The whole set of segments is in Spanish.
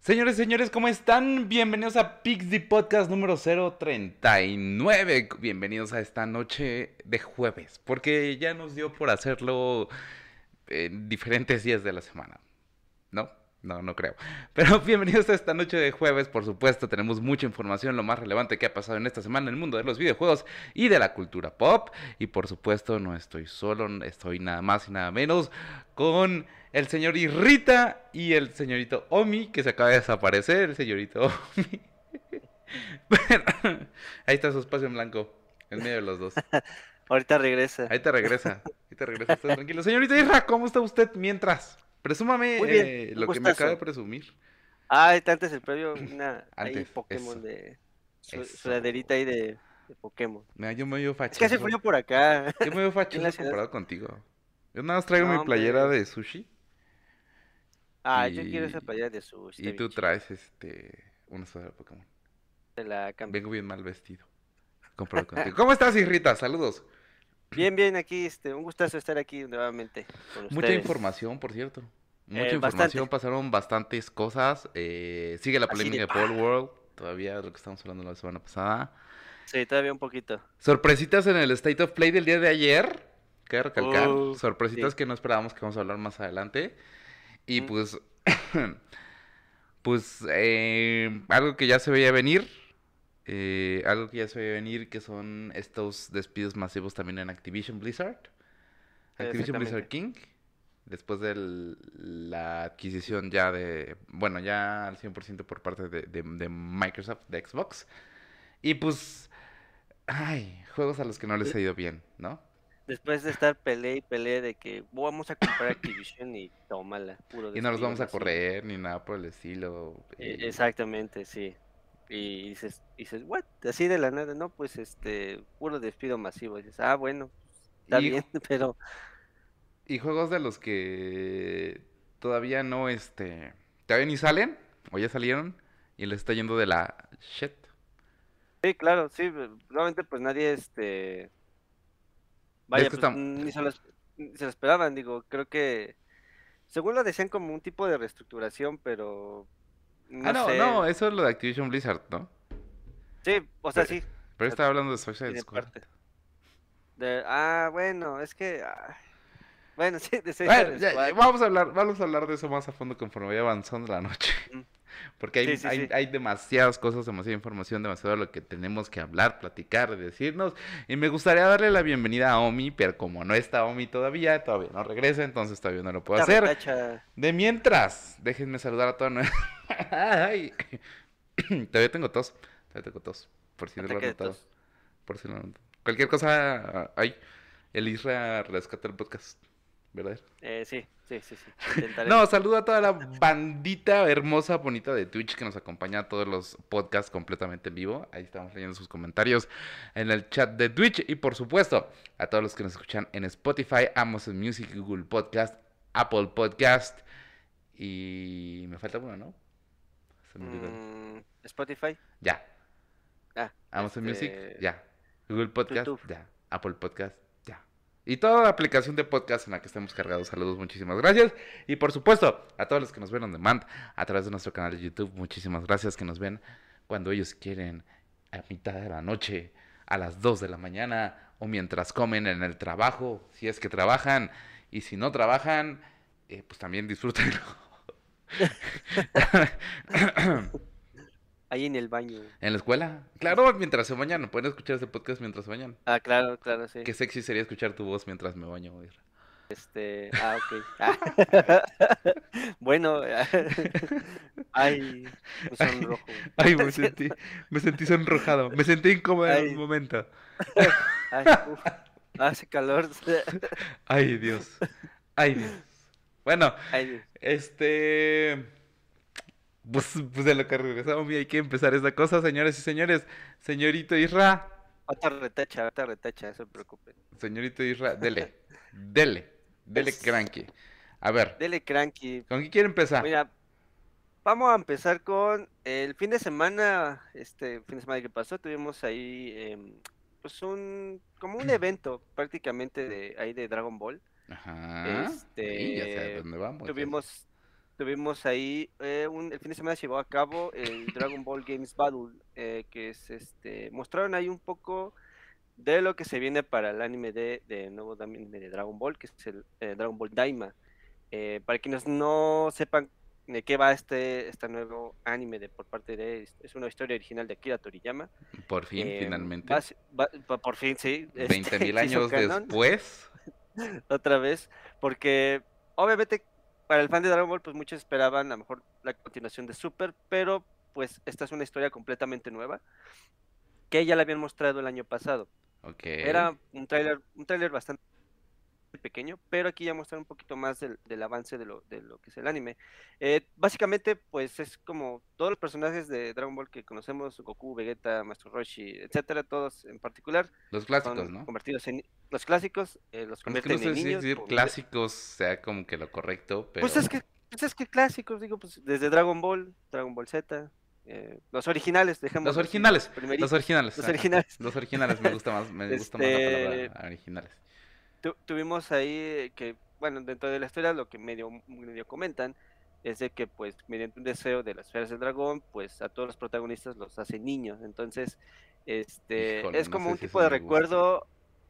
Señores, señores, ¿cómo están? Bienvenidos a Pixie Podcast número 039. Bienvenidos a esta noche de jueves, porque ya nos dio por hacerlo en diferentes días de la semana. ¿No? No, no creo. Pero bienvenidos a esta noche de jueves, por supuesto, tenemos mucha información, lo más relevante que ha pasado en esta semana en el mundo de los videojuegos y de la cultura pop. Y por supuesto, no estoy solo, estoy nada más y nada menos con el señor Irrita y el señorito Omi, que se acaba de desaparecer, el señorito Omi. ahí está su espacio en blanco, en medio de los dos. Ahorita regresa. Ahí te regresa, ahí te regresa, está tranquilo. Señorita Irra, ¿cómo está usted mientras? Presúmame eh, lo que me acaba de presumir. Ah, antes el previo, una antes, Pokémon de su, sudaderita ahí de, de Pokémon. Yo me veo fachoso. Es que hace frío por acá. Yo me veo fachoso comparado contigo. Yo nada más traigo mi playera de sushi. Ah, yo quiero esa playera de sushi. Y tú traes este una sudadera de Pokémon. Te la cambio. Vengo bien mal vestido. Comparado contigo. ¿Cómo estás, Irrita? Saludos. Bien, bien, aquí, este, un gustazo estar aquí nuevamente. Mucha información, por cierto. Mucha eh, información, pasaron bastantes cosas. Eh, sigue la polémica de, Paul World, todavía lo que estamos hablando la semana pasada. Sí, todavía un poquito. Sorpresitas en el State of Play del día de ayer. Que recalcar. Oh, Sorpresitas que no esperábamos que vamos a hablar más adelante. Y pues. pues. Eh, algo que ya se veía venir. Eh, algo que ya se ve venir, que son estos despidos masivos también en Activision Blizzard. Activision Blizzard King. Después de la adquisición ya de, bueno, ya al 100% por parte de, de, Microsoft, de Xbox. Y pues, ay, juegos a los que no les ha ido bien, ¿no? Después de estar peleé y peleé de que vamos a comprar Activision y tómala, puro Y no los vamos a correr ni nada por el estilo. E, exactamente, sí. Y dices, dices, what? Así de la nada, no, pues este, puro despido masivo. dices, ah, bueno, está bien, pero. Y juegos de los que todavía no, este, todavía ni salen, o ya salieron, y les está yendo de la shit. Sí, claro, sí, realmente pues nadie, este. Vaya, pues, ni se lo, se lo esperaban, digo, creo que. Según lo decían como un tipo de reestructuración, pero ah, no, no, eso es lo de Activision Blizzard, ¿no? Sí, o sea, sí. Pero estaba hablando de Suicide Squad. De, ah, bueno, es que... bueno, sí, de Suicide Squad. vamos, a hablar, vamos a hablar de eso más a fondo conforme vaya avanzando la noche. Porque hay, hay, hay, demasiadas cosas, demasiada información, demasiado lo que tenemos que hablar, platicar, decirnos. Y me gustaría darle la bienvenida a Omi, pero como no está Omi todavía, todavía no regresa, entonces todavía no lo puedo hacer. De mientras, déjenme saludar a toda Ay. todavía tengo tos, todavía tengo tos, por si no lo han notado. Por si no Cualquier cosa, hay. El Isra rescata el podcast. ¿Verdad? Eh, sí, sí, sí, sí. no, saludo a toda la bandita hermosa, bonita de Twitch que nos acompaña a todos los podcasts completamente en vivo. Ahí estamos leyendo sus comentarios en el chat de Twitch. Y por supuesto, a todos los que nos escuchan en Spotify, Amazon Music, Google Podcast, Apple Podcast. Y me falta uno, ¿no? Mm, Spotify. Ya. Ah, Amazon este, Music, ya. Google Podcast, ya. Apple Podcast, y toda la aplicación de podcast en la que estemos cargados. Saludos, muchísimas gracias. Y por supuesto, a todos los que nos ven on demand a través de nuestro canal de YouTube, muchísimas gracias que nos ven cuando ellos quieren, a mitad de la noche, a las 2 de la mañana o mientras comen en el trabajo, si es que trabajan. Y si no trabajan, eh, pues también disfrútenlo. Ahí en el baño. ¿En la escuela? Claro, mientras se bañan. Pueden escuchar este podcast mientras se bañan. Ah, claro, claro, sí. Qué sexy sería escuchar tu voz mientras me baño. Este, ah, ok. bueno, ay, me sonrojo. Ay, me sentí, me sentí sonrojado. Me sentí incómodo en un momento. Ay, hace calor. Ay, Dios. Ay, Dios. Bueno, este pues, pues de lo que regresamos, hay que empezar esta cosa, señores y señores. Señorito Isra. Otra retacha, otra retacha, no se preocupen. Señorito Isra, dele, dele, dele cranky. A ver. Dele cranky. ¿Con qué quiere empezar? Mira, vamos a empezar con el fin de semana, este fin de semana que pasó, tuvimos ahí, em, pues un, como un evento prácticamente de ahí de Dragon Ball. Ajá. Este, ya sé dónde vamos. Tuvimos tuvimos ahí, eh, un, el fin de semana se llevó a cabo el Dragon Ball Games Battle, eh, que es este, mostraron ahí un poco de lo que se viene para el anime de, de nuevo anime de Dragon Ball, que es el eh, Dragon Ball Daima. para quienes no sepan de qué va este, este nuevo anime de por parte de es una historia original de Akira Toriyama. Por fin, finalmente. por fin, sí. 20.000 este, años después. Otra vez, porque obviamente para el fan de Dragon Ball, pues muchos esperaban a lo mejor la continuación de Super, pero pues esta es una historia completamente nueva que ya la habían mostrado el año pasado. Era un tráiler, un tráiler bastante pequeño, pero aquí ya muestran un poquito más del, avance de lo, de lo, que es el anime. Eh, básicamente, pues es como todos los personajes de Dragon Ball que conocemos, Goku, Vegeta, Master Roshi, etcétera, todos en particular. Los clásicos, ¿no? Convertidos en los clásicos, eh, los convierten en niños. decir clásicos sea como que lo correcto, pero... Pues es que, pues es que clásicos, digo, pues desde Dragon Ball, Dragon Ball Z, eh, los originales, dejemos. Los originales, los originales. Los originales. Los originales, me gusta más, me gusta más la palabra este, originales tuvimos ahí que, bueno, dentro de la historia lo que medio, medio comentan es de que pues mediante un deseo de las esferas del dragón, pues a todos los protagonistas los hace niños. Entonces, este es como un tipo de recuerdo,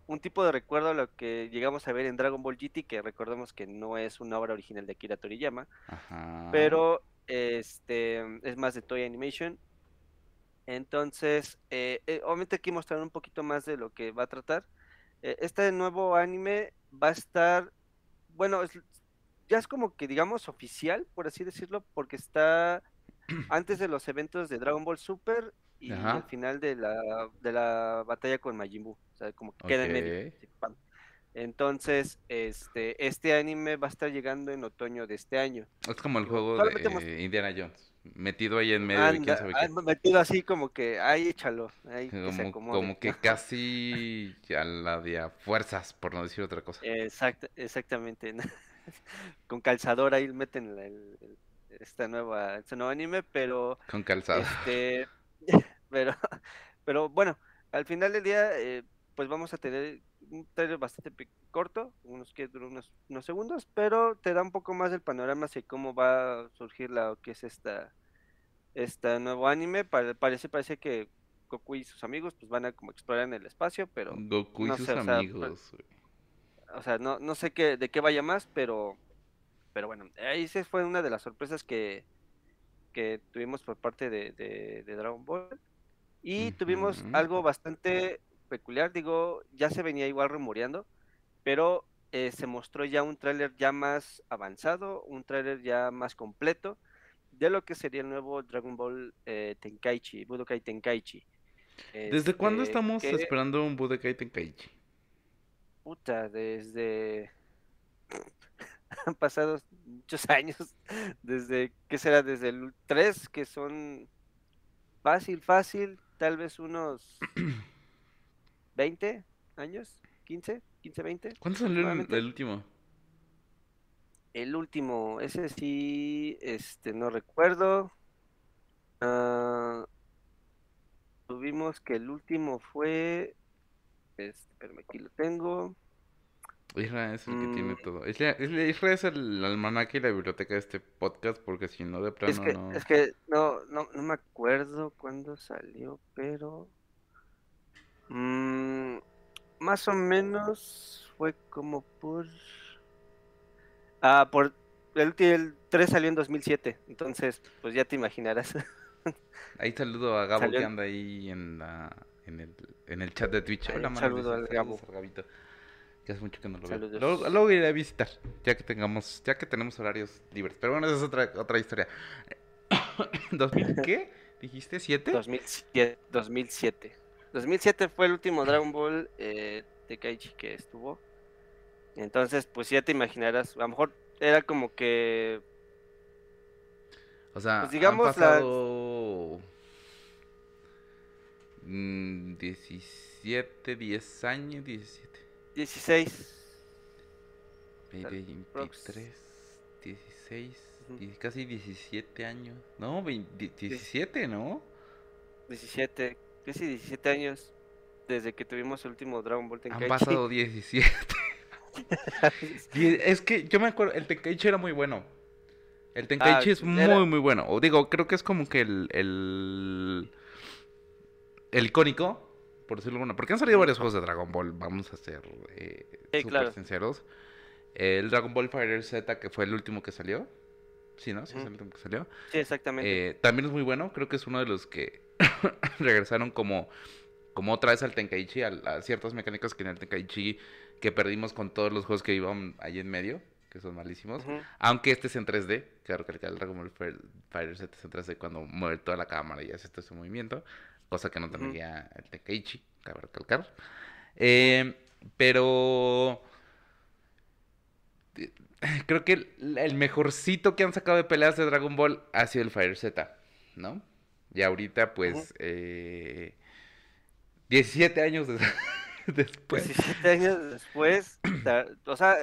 un tipo de recuerdo a lo que llegamos a ver en Dragon Ball GT, que recordemos que no es una obra original de Akira Toriyama, pero este es más de Toy Animation. Entonces, eh, eh, obviamente aquí mostrar un poquito más de lo que va a tratar. Eh, este nuevo anime va a estar, bueno, ya es como que digamos oficial, por así decirlo, porque está antes de los eventos de Dragon Ball Super y al final de la, de la batalla con Majin Buu, o sea, como que queda en medio. Entonces, este, este anime va a estar llegando en otoño de este año. Es como el juego de Indiana Jones metido ahí en medio quién sabe qué. Metido así como que, ahí échalo, ahí como, que casi a la de fuerzas, por no decir otra cosa. Exactamente. Con calzador ahí meten el, esta nueva, este nuevo anime, pero... Con calzador. Este, pero, pero bueno, al final del día, eh, pues vamos a tener un trailer bastante corto, unos que unos, unos segundos, pero te da un poco más del panorama de cómo va a surgir la que es esta este nuevo anime. Parece, parece que Goku y sus amigos pues van a como explorar en el espacio, pero Goku y sus amigos. O sea, no, no sé qué, de qué vaya más, pero pero bueno, ahí se fue una de las sorpresas que, que tuvimos por parte de, de, Dragon Ball. Y tuvimos algo bastante peculiar, digo, ya se venía igual rumoreando, pero eh, se mostró ya un tráiler ya más avanzado, un tráiler ya más completo, de lo que sería el nuevo Dragon Ball eh, Tenkaichi, Budokai Tenkaichi. ¿Desde cuándo este, estamos esperando un Budokai Tenkaichi? Puta, desde... Han pasado muchos años, desde, ¿qué será? Desde el 3, que son fácil, fácil, tal vez unos 20 años, 15, 15, 20. ¿Cuánto salió el último? El último, ese sí, este, no recuerdo. Ah, tuvimos que el último fue, este, pero aquí lo tengo. Isra es el que tiene mm. todo. Isra, es el almanaque y la biblioteca de este podcast, porque si no, de plano es que, no. Es que no, no, no me acuerdo cuándo salió, pero. Mmm, más o menos fue como por. Ah, por el, el 3 salió en 2007, entonces pues ya te imaginarás. Ahí saludo a Gabo que anda ahí en, la, en, el, en el chat de Twitch. Hola, saludo al Gabo. Que hace mucho que no lo veo. Luego, luego, iré a visitar, ya que tengamos, ya que tenemos horarios libres. Pero bueno, esa es otra, otra historia. ¿2000 qué? ¿Dijiste? ¿7? 2007. 2007. 2007 fue el último Dragon Ball eh, de Kaichi que estuvo. Entonces, pues ya te imaginarás, a lo mejor era como que... O sea, pues digamos han pasado... 17, 10 años, 17. 16. 23, 16, casi 17 años. No, 17, ¿no? 17, casi 17 años desde que tuvimos el último Dragon Ball Tenkaichi. Han pasado 17. es que yo me acuerdo, el Tenkaichi era muy bueno. El Tenkaichi ah, es muy, muy bueno. O digo, creo que es como que el, el, el icónico, por decirlo bueno. Porque han salido varios juegos de Dragon Ball, vamos a ser eh, súper sinceros. El Dragon Ball Fighter Z, que fue el último que salió. Sí, ¿no? Sí, es el último que salió. Sí, exactamente. Eh, también es muy bueno. Creo que es uno de los que regresaron como, como otra vez al Tenkaichi, a, ciertas mecánicas que en el Tenkaichi que perdimos con todos los juegos que iban ahí en medio, que son malísimos. Aunque este es en 3D. Claro que el Dragon Ball Fighter Z es en 3D cuando mueve toda la cámara y hace todo ese movimiento. Cosa que no tendría el Tenkaichi, cabe recalcar. Eh, pero creo que el, mejorcito que han sacado de peleas de Dragon Ball ha sido el Fire Z, ¿no? Y ahorita, pues, eh, 17 años después. 17 años después, o sea,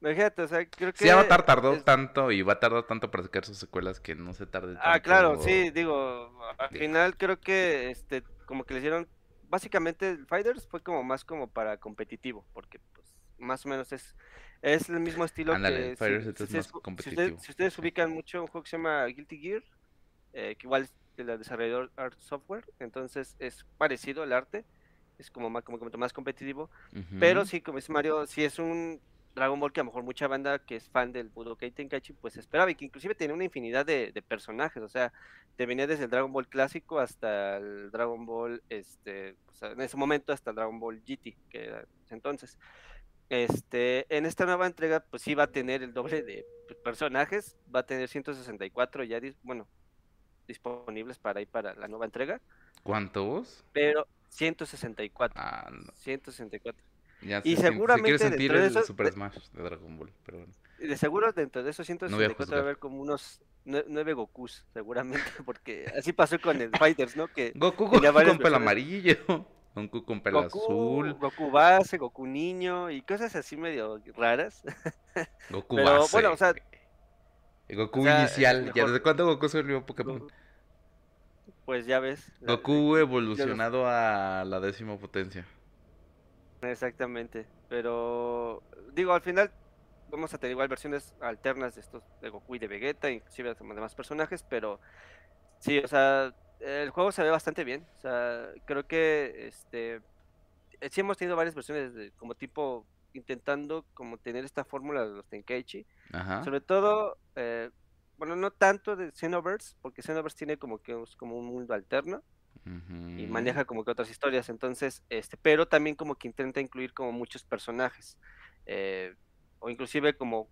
imagínate, o sea, creo que... Sí, Avatar tardó tanto y va a tardar tanto para sacar sus secuelas que no se tarde tanto. Ah, claro, sí, digo, al final creo que, este, como que le hicieron, básicamente Fighters fue como más como para competitivo, porque, pues, más o menos es es el mismo estilo que. Si, ustedes, ubican mucho un juego que se llama Guilty Gear, eh, que igual es de la desarrollador Art Software, entonces es parecido el arte, es como más, como, más competitivo, pero sí, como dice Mario, si es un Dragon Ball que a lo mejor mucha banda que es fan del Budokai Tenkaichi pues esperaba y que inclusive tiene una infinidad de, personajes, o sea, te venía desde el Dragon Ball clásico hasta el Dragon Ball, este, en ese momento hasta el Dragon Ball GT, que era entonces. Este, en esta nueva entrega, pues sí va a tener el doble de personajes, va a tener 164 ya, bueno, disponibles para ir para la nueva entrega. ¿Cuántos? Pero 164. Ah, 164. Ya y seguramente sentir el de Super Smash de Dragon Ball, pero bueno. De seguro dentro de esos 164 va a haber como unos nueve Gokus, seguramente, porque así pasó con el Fighters, ¿no? Que Goku con pelo amarillo. Goku con pelo azul. Goku base, Goku niño y cosas así medio raras. Goku base. Bueno, o sea, Goku inicial. ¿Ya desde cuándo Goku se volvió Pokémon? Pues ya ves. Goku evolucionado a la décima potencia. Exactamente. Pero digo, al final vamos a tener igual versiones alternas de estos de Goku y de Vegeta, inclusive de demás personajes, pero sí, o sea, el juego se ve bastante bien. O sea, creo que este eh, sí hemos tenido varias versiones de, como tipo intentando como tener esta fórmula de los Tenkaichi. Sobre todo, eh, bueno, no tanto de Xenoverse, porque Xenoverse tiene como que es como un mundo alterno y maneja como que otras historias. Entonces, este, pero también como que intenta incluir como muchos personajes. Eh, o inclusive como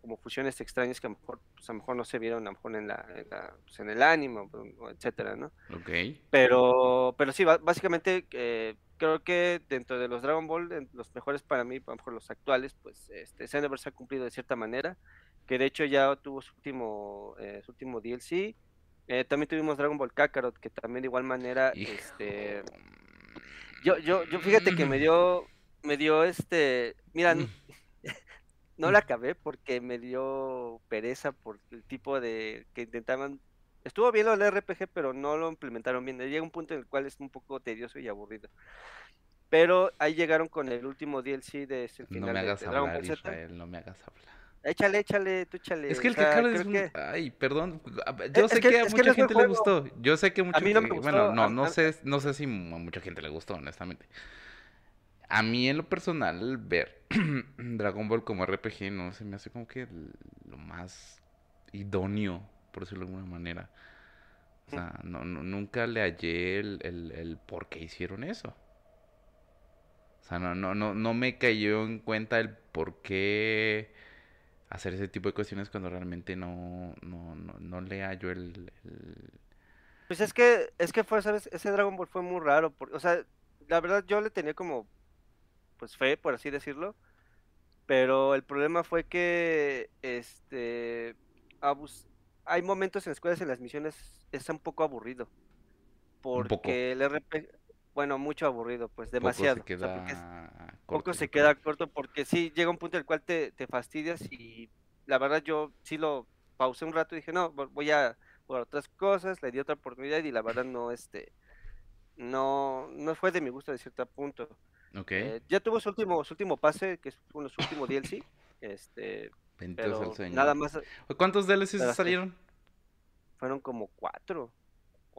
como fusiones extrañas que a lo mejor, pues a lo mejor no se vieron a lo mejor en la, en, pues en el anime, etcétera, ¿no? Ok. Pero, pero sí, básicamente eh, creo que dentro de los Dragon Ball, los mejores para mí, a lo mejor los actuales, pues este Xenoverse ha cumplido de cierta manera, que de hecho ya tuvo su último, eh, su último DLC. Eh, también tuvimos Dragon Ball Kakarot, que también de igual manera, este yo, yo, yo fíjate que me dio, me dio este, mira. No la acabé porque me dio pereza por el tipo de que intentaban. Estuvo bien lo del RPG, pero no lo implementaron bien. Llega un punto en el cual es un poco tedioso y aburrido. Pero ahí llegaron con el último DLC de ese final. No me hagas hablar, Israel, no me hagas hablar. Échale, échale, tú échale. Es que el que es muy... Ay, perdón. Yo sé que, a mucha gente le gustó. Yo sé que mucha a mí no me gustó. Bueno, no, no sé, no sé si a mucha gente le gustó, honestamente. A mí en lo personal, ver Dragon Ball como RPG no se me hace como que lo más idóneo, por decirlo de alguna manera. O sea, no, nunca le hallé el, el, por qué hicieron eso. O sea, no, no, no, no me cayó en cuenta el por qué hacer ese tipo de cuestiones cuando realmente no, no, no, no le hallo el, Pues es que, es que fue, ¿sabes? Ese Dragon Ball fue muy raro. Porque, o sea, la verdad yo le tenía como pues fe, por así decirlo. Pero el problema fue que este hay momentos en las cuales en las misiones es un poco aburrido. Porque el RP, bueno, mucho aburrido, pues demasiado. Poco se queda, poco se queda corto porque sí llega un punto en el cual te, te fastidias y la verdad yo sí lo pausé un rato y dije, no, voy a por otras cosas, le di otra oportunidad y la verdad no, este, no, no fue de mi gusto de cierto punto. Okay. Eh, ya tuvo su último, su último pase, que es su último DLC. Este, el Señor. Nada más. ¿Cuántos DLCs salieron? Fueron como cuatro.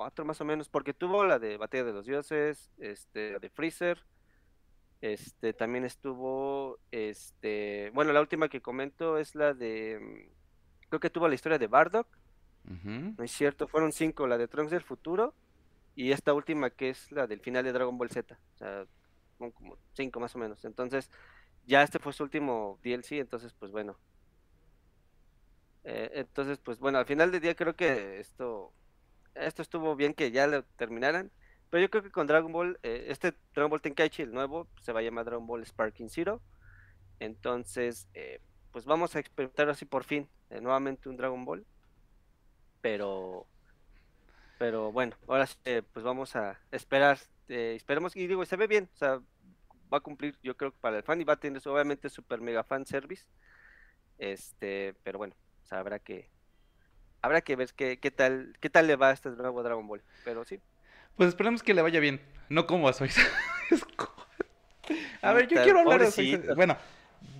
Cuatro más o menos. Porque tuvo la de Batalla de los Dioses, este, la de Freezer. Este, también estuvo, este, bueno, la última que comento es la de, mm, creo que tuvo la historia de Bardock. No es cierto, fueron cinco, la de Trunks del futuro y esta última que es la del final de Dragon Ball Z. O sea, son como cinco más o menos. Entonces, ya este fue su último DLC, entonces pues bueno. Eh, entonces, pues bueno, al final del día creo que esto esto estuvo bien que ya lo terminaran. Pero yo creo que con Dragon Ball, eh, este Dragon Ball Tenkaichi, el nuevo, se va a llamar Dragon Ball Sparking Zero. Entonces, eh, pues vamos a experimentar así por fin, nuevamente un Dragon Ball. Pero, pero bueno, ahora sí, pues vamos a esperar. esperemos, y digo, se ve bien, o sea, va a cumplir, yo creo que para el fan y va a tener obviamente super mega fan service. Este, pero bueno, habrá que habrá que ver qué, qué tal qué tal le va a este nuevo Dragon Ball, pero sí. Pues esperemos que le vaya bien, no como a Soy. a ver, yo quiero hablar de Soy. Bueno,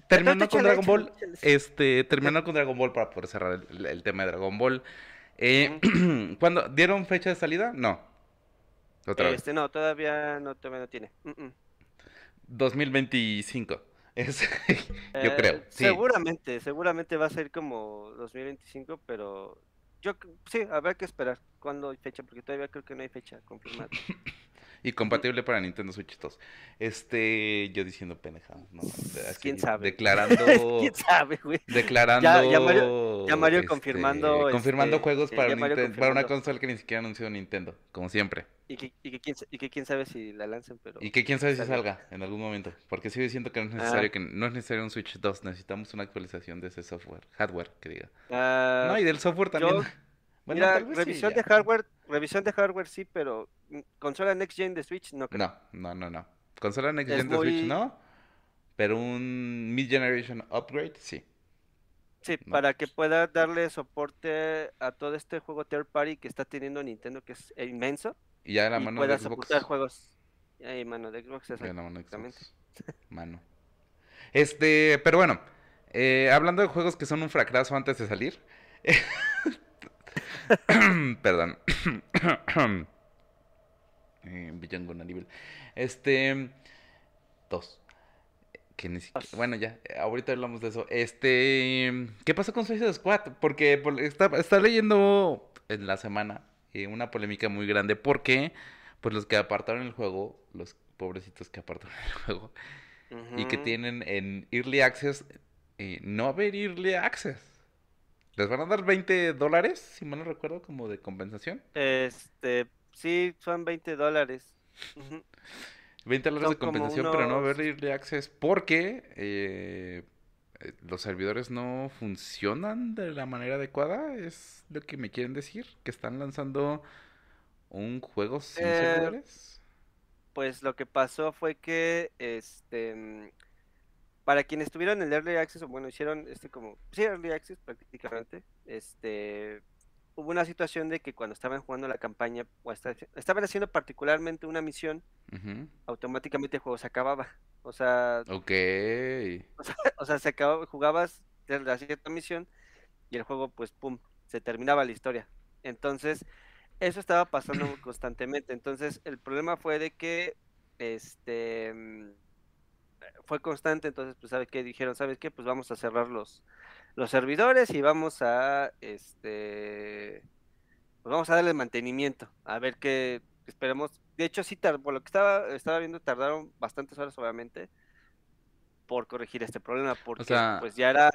terminando con Dragon Ball, este, terminando con Dragon Ball para poder cerrar el, tema de Dragon Ball. Eh, ¿Cuándo dieron fecha de salida? No. Otra este, no, todavía no, todavía no tiene. 2025. Es, yo creo. Eh, seguramente, seguramente va a ser como 2025, pero yo sí, habrá que esperar cuándo hay fecha, porque todavía creo que no hay fecha confirmada. y compatible para Nintendo Switch 2. Este, yo diciendo pendejadas, ¿no? ¿Quién sabe? Declarando. ¿Quién sabe, güey? Declarando. Ya, Mario, este, confirmando. confirmando este, juegos para, para una consola que ni siquiera anunció Nintendo, como siempre. Y que, y, que quién, y que quién sabe si la lancen, pero... Y que quién sabe si salga en algún momento. Porque sigo diciendo que no es necesario, ah. que no es necesario un Switch 2. Necesitamos una actualización de ese software, hardware, que diga. Ah, no, y del software también. Mira, revisión de hardware, revisión de hardware sí, pero consola next gen de Switch no creo. No, no, no, no. Consola next gen de Switch no, pero un mid generation upgrade sí. Sí, para que pueda darle soporte a todo este juego third party que está teniendo Nintendo, que es inmenso. Y ya de la mano de Xbox. juegos. Y mano de Xbox, exactamente. Mano. Este, pero bueno, eh, hablando de juegos que son un fracaso antes de salir. Perdón. eh, nivel. Este. Dos. Que ni siquiera... Bueno, ya, ahorita hablamos de eso. Este. ¿Qué pasó con Suicide Squad? Porque está, está leyendo en la semana eh, una polémica muy grande. Porque, pues los que apartaron el juego, los pobrecitos que apartaron el juego, y que tienen en Early Access, eh, no haber Early Access. ¿Les van a dar 20 dólares, si mal no recuerdo, como de compensación? Este, sí, son 20 dólares. 20 dólares de compensación, pero no haber Early Access porque eh, los servidores no funcionan de la manera adecuada. Es lo que me quieren decir, que están lanzando un juego sin eh, servidores. Pues lo que pasó fue que este para quienes tuvieron el Early Access, o bueno, hicieron este como, sí, Early Access prácticamente, este, hubo una situación de que cuando estaban jugando la campaña, o estaban haciendo particularmente una misión, automáticamente el juego se acababa. O sea, ok. O sea, se acababa, jugabas la cierta misión y el juego, pues, pum, se terminaba la historia. Entonces, eso estaba pasando constantemente. Entonces, el problema fue de que, este fue constante, entonces pues sabe qué dijeron, ¿sabes qué? Pues vamos a cerrar los, los servidores y vamos a este pues vamos a darle mantenimiento, a ver qué esperemos. De hecho, sí, por lo que estaba, estaba viendo, tardaron bastantes horas, obviamente, por corregir este problema, porque pues ya era...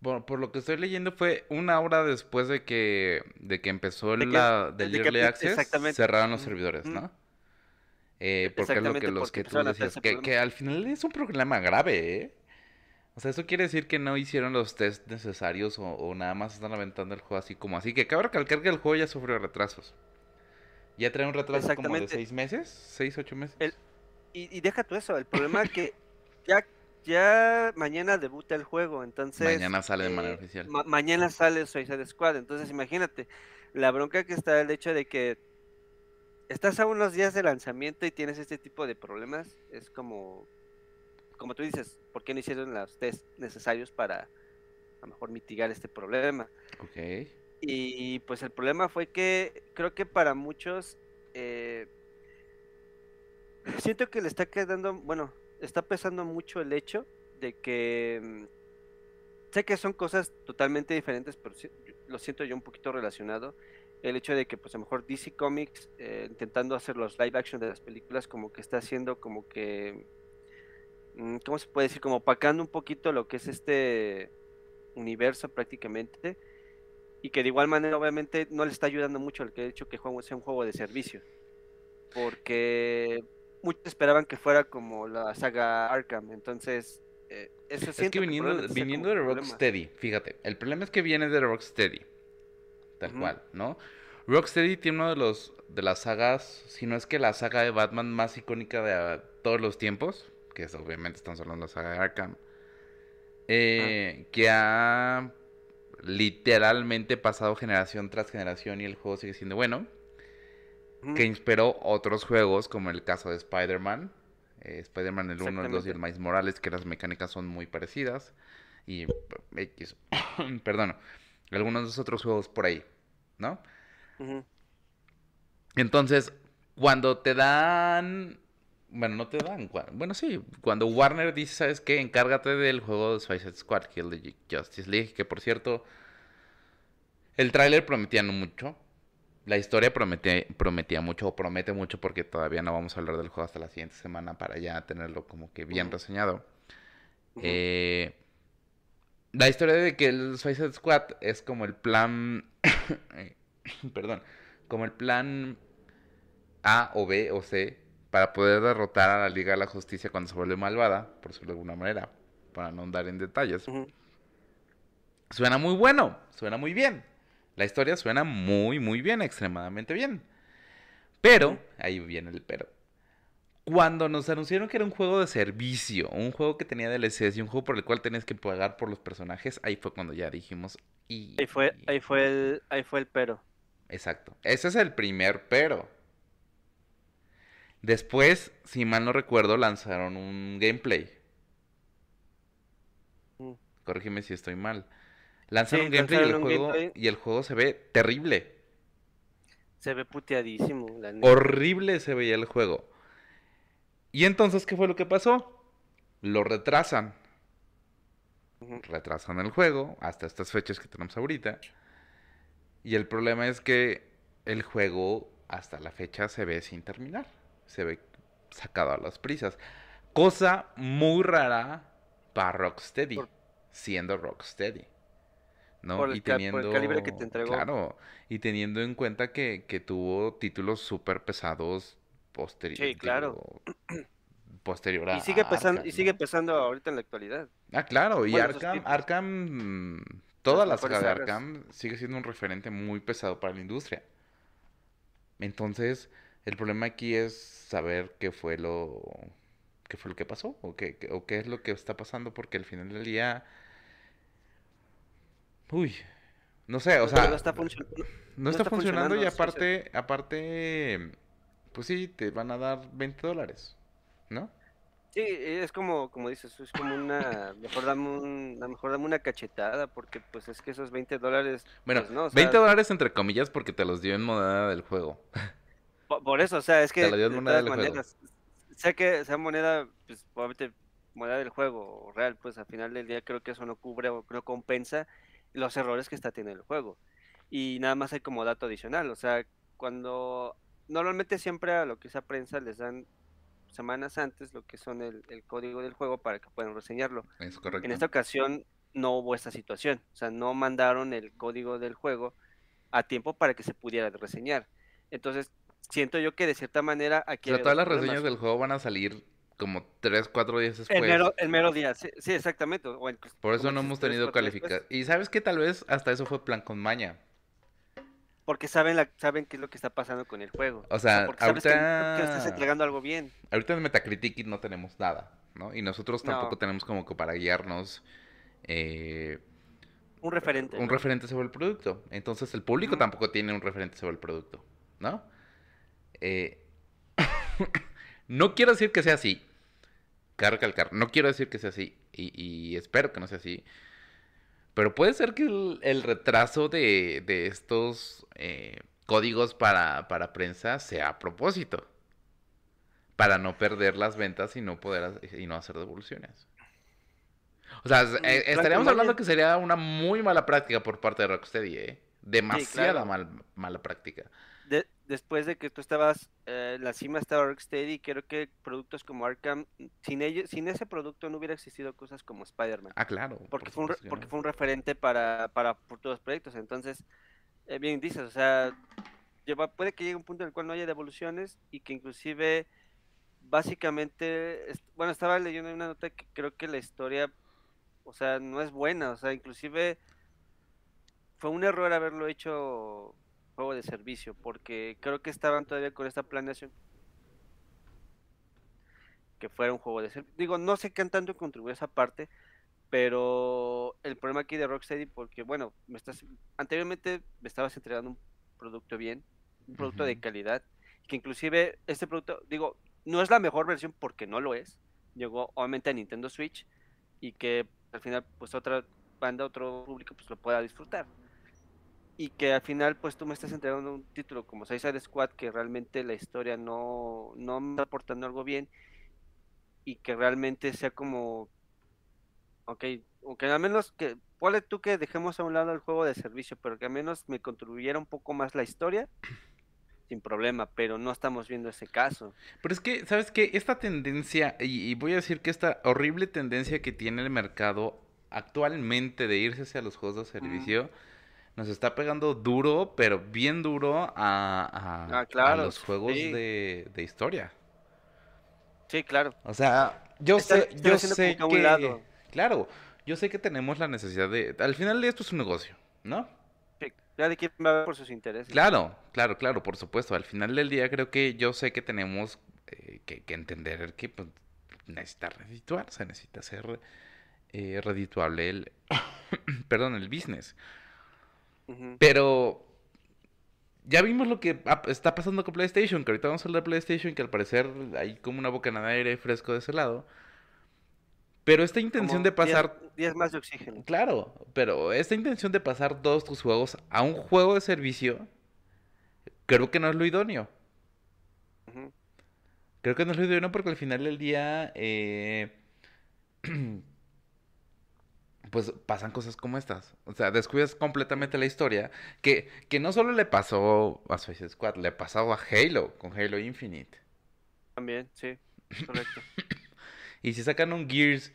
Por, lo que estoy leyendo fue una hora después de que, de que empezó la del Early Access, cerraron los servidores, ¿no? Eh, porque es lo que los que tú decías, que, al final es un problema grave, ¿eh? O sea, eso quiere decir que no hicieron los test necesarios o, nada más están aventando el juego así como así. Que cabe recalcar que el juego ya sufrió retrasos. Ya trae un retraso como de seis meses, seis, ocho meses. y, deja tú eso, el problema es que ya, ya mañana debuta el juego, entonces... Mañana sale de manera eh, oficial. mañana sale Suicide Squad, entonces imagínate, la bronca que está el hecho de que estás a unos días de lanzamiento y tienes este tipo de problemas, es como... como tú dices, ¿por qué no hicieron los test necesarios para a lo mejor mitigar este problema? Ok. Y pues el problema fue que creo que para muchos eh, siento que le está quedando, bueno, está pesando mucho el hecho de que mm, sé que son cosas totalmente diferentes, pero lo siento yo un poquito relacionado. El hecho de que, pues, a lo mejor DC Comics, eh, intentando hacer los live action de las películas, como que está haciendo como que, ¿cómo se puede decir? Como opacando un poquito lo que es este universo prácticamente. Y que de igual manera, obviamente, no le está ayudando mucho el que de hecho que juego sea un juego de servicio. Porque muchos esperaban que fuera como la saga Arkham. Entonces, eh, eso es que viniendo, viniendo de Rocksteady, fíjate, el problema es que viene de Rocksteady, tal cual, ¿no? Rocksteady tiene uno de los de las sagas, si no es que la saga de Batman más icónica de todos los tiempos, que es obviamente estamos hablando de la saga de Arkham, eh, ah. que ha literalmente pasado generación tras generación y el juego sigue siendo bueno, que inspiró otros juegos como el caso de Spider-Man, eh, Spider-Man el 1, el 2 y el Miles Morales, que las mecánicas son muy parecidas. Y X, perdón, algunos de los otros juegos por ahí, ¿no? Entonces, cuando te dan... Bueno, no te dan. Bueno, sí. Cuando Warner dice, ¿sabes qué? Encárgate del juego de Suicide Squad, Kill the Justice League. Que por cierto, el tráiler prometía no mucho la historia promete, prometía mucho o promete mucho porque todavía no vamos a hablar del juego hasta la siguiente semana para ya tenerlo como que bien reseñado. Eh, la historia de que el Suicide Squad es como el plan, perdón, como el plan A o B o C para poder derrotar a la Liga de la Justicia cuando se vuelve malvada, por decirlo de alguna manera, para no andar en detalles. Suena muy bueno, suena muy bien. La historia suena muy, muy bien, extremadamente bien. Pero, ahí viene el pero. Cuando nos anunciaron que era un juego de servicio, un juego que tenía DLCs y un juego por el cual tenías que pagar por los personajes, ahí fue cuando ya dijimos. Y... Ahí, fue, ahí, fue el, ahí fue el pero. Exacto. Ese es el primer pero. Después, si mal no recuerdo, lanzaron un gameplay. Mm. Corrígeme si estoy mal. Lanzaron un gameplay, y el, juego, y el juego se ve terrible. Se ve puteadísimo. Horrible se veía el juego. Y entonces, ¿qué fue lo que pasó? Lo retrasan. Retrasan el juego hasta estas fechas que tenemos ahorita. Y el problema es que el juego hasta la fecha se ve sin terminar. Se ve sacado a las prisas. Cosa muy rara para Rocksteady, siendo Rocksteady. ¿no? y teniendo, calibre que te entregó. Claro, y teniendo en cuenta que, que tuvo títulos súper pesados posterior. Sí, claro. Posterior y sigue pesando y sigue pesando ahorita en la actualidad. Ah, claro, y Arkham, Arkham toda la saga de Arkham sigue siendo un referente muy pesado para la industria. Entonces, el problema aquí es saber qué fue lo qué fue lo que pasó o qué, o qué es lo que está pasando porque al final del día Uy, no sé, o sea... No está, funcionando. no está, funcionando, y aparte, aparte, pues sí, te van a dar 20 dólares, ¿no? Sí, es como, como dices, es como una, mejor dame, un, mejor dame una cachetada, porque pues es que esos 20 dólares... Bueno, pues, no, 20 dólares entre comillas porque te los dio en moneda del juego. Por, eso, o sea, es que... Te lo dio en moneda del juego. Sé que sea moneda, pues probablemente moneda del juego real, pues al final del día creo que eso no cubre o no compensa los errores que está teniendo el juego. Y nada más hay como dato adicional, o sea, cuando normalmente siempre a lo que esa prensa les dan semanas antes lo que son el, código del juego para que puedan reseñarlo. En esta ocasión no hubo esta situación, o sea, no mandaron el código del juego a tiempo para que se pudiera reseñar. Entonces, siento yo que de cierta manera aquí... todas las reseñas del juego van a salir como 3, 4 días después. El mero, día, sí, exactamente. Por eso no hemos tenido calificación. Y sabes que tal vez hasta eso fue plan con maña. Porque saben la, saben qué es lo que está pasando con el juego. O sea, ahorita... que, estás entregando algo bien. Ahorita en Metacritic no tenemos nada, ¿no? Y nosotros tampoco tenemos como que para guiarnos... Eh, un referente. Un referente sobre el producto. Entonces el público tampoco tiene un referente sobre el producto, ¿no? Eh... no quiero decir que sea así, cabe recalcar, no quiero decir que sea así, y, espero que no sea así, pero puede ser que el, retraso de, estos eh, códigos para, para prensa sea a propósito, para no perder las ventas y no poder y no hacer devoluciones. O sea, eh, estaríamos hablando que sería una muy mala práctica por parte de Rocksteady, ¿eh? Demasiada mala práctica. Después de que tú estabas, eh, la cima estaba Rocksteady, creo que productos como Arkham, sin ellos, sin ese producto no hubiera existido cosas como Spider-Man. Ah, claro. Porque, fue un, porque fue un referente para, para futuros proyectos. Entonces, eh, bien dices, o sea, lleva, puede que llegue un punto en el cual no haya devoluciones y que inclusive, básicamente, bueno, estaba leyendo una nota que creo que la historia o sea, no es buena, o sea, inclusive fue un error haberlo hecho juego de servicio, porque creo que estaban todavía con esta planeación que fuera un juego de servicio. Digo, no sé qué tanto contribuyó esa parte, pero el problema aquí de Rocksteady, porque bueno, me estás, anteriormente me estabas entregando un producto bien, un producto de calidad, que inclusive este producto, digo, no es la mejor versión porque no lo es, llegó obviamente a Nintendo Switch y que al final pues otra banda, otro público pues lo pueda disfrutar. Y que al final pues tú me estás entregando un título como Suicide Squad que realmente la historia no, no me está aportando algo bien y que realmente sea como, ok, aunque al menos que, ponle tú que dejemos a un lado el juego de servicio, pero que al menos me contribuyera un poco más la historia sin problema, pero no estamos viendo ese caso. Pero es que, ¿sabes qué? Esta tendencia, y, voy a decir que esta horrible tendencia que tiene el mercado actualmente de irse hacia los juegos de servicio, nos está pegando duro, pero bien duro a, ah, los juegos de, historia. Sí, claro. O sea, yo sé, yo sé que... Claro, yo sé que tenemos la necesidad de... Al final de esto es un negocio, ¿no? de quién va a por sus intereses. Claro, claro, claro, por supuesto. Al final del día creo que yo sé que tenemos eh, que, entender que pues, necesita redituar, se necesita ser eh, redituable el, perdón, el business. Pero ya vimos lo que está pasando con PlayStation, que ahorita vamos a hablar de PlayStation, que al parecer hay como una boca de aire fresco de ese lado. Pero esta intención de pasar... 10 más de oxígeno. Claro, pero esta intención de pasar todos tus juegos a un juego de servicio, creo que no es lo idóneo. Creo que no es lo idóneo porque al final del día, eh, pues pasan cosas como estas. O sea, descuidas completamente la historia. Que, que no solo le pasó a Suicide Squad, le pasó a Halo, con Halo Infinite. También, sí, correcto. Y si sacan un Gears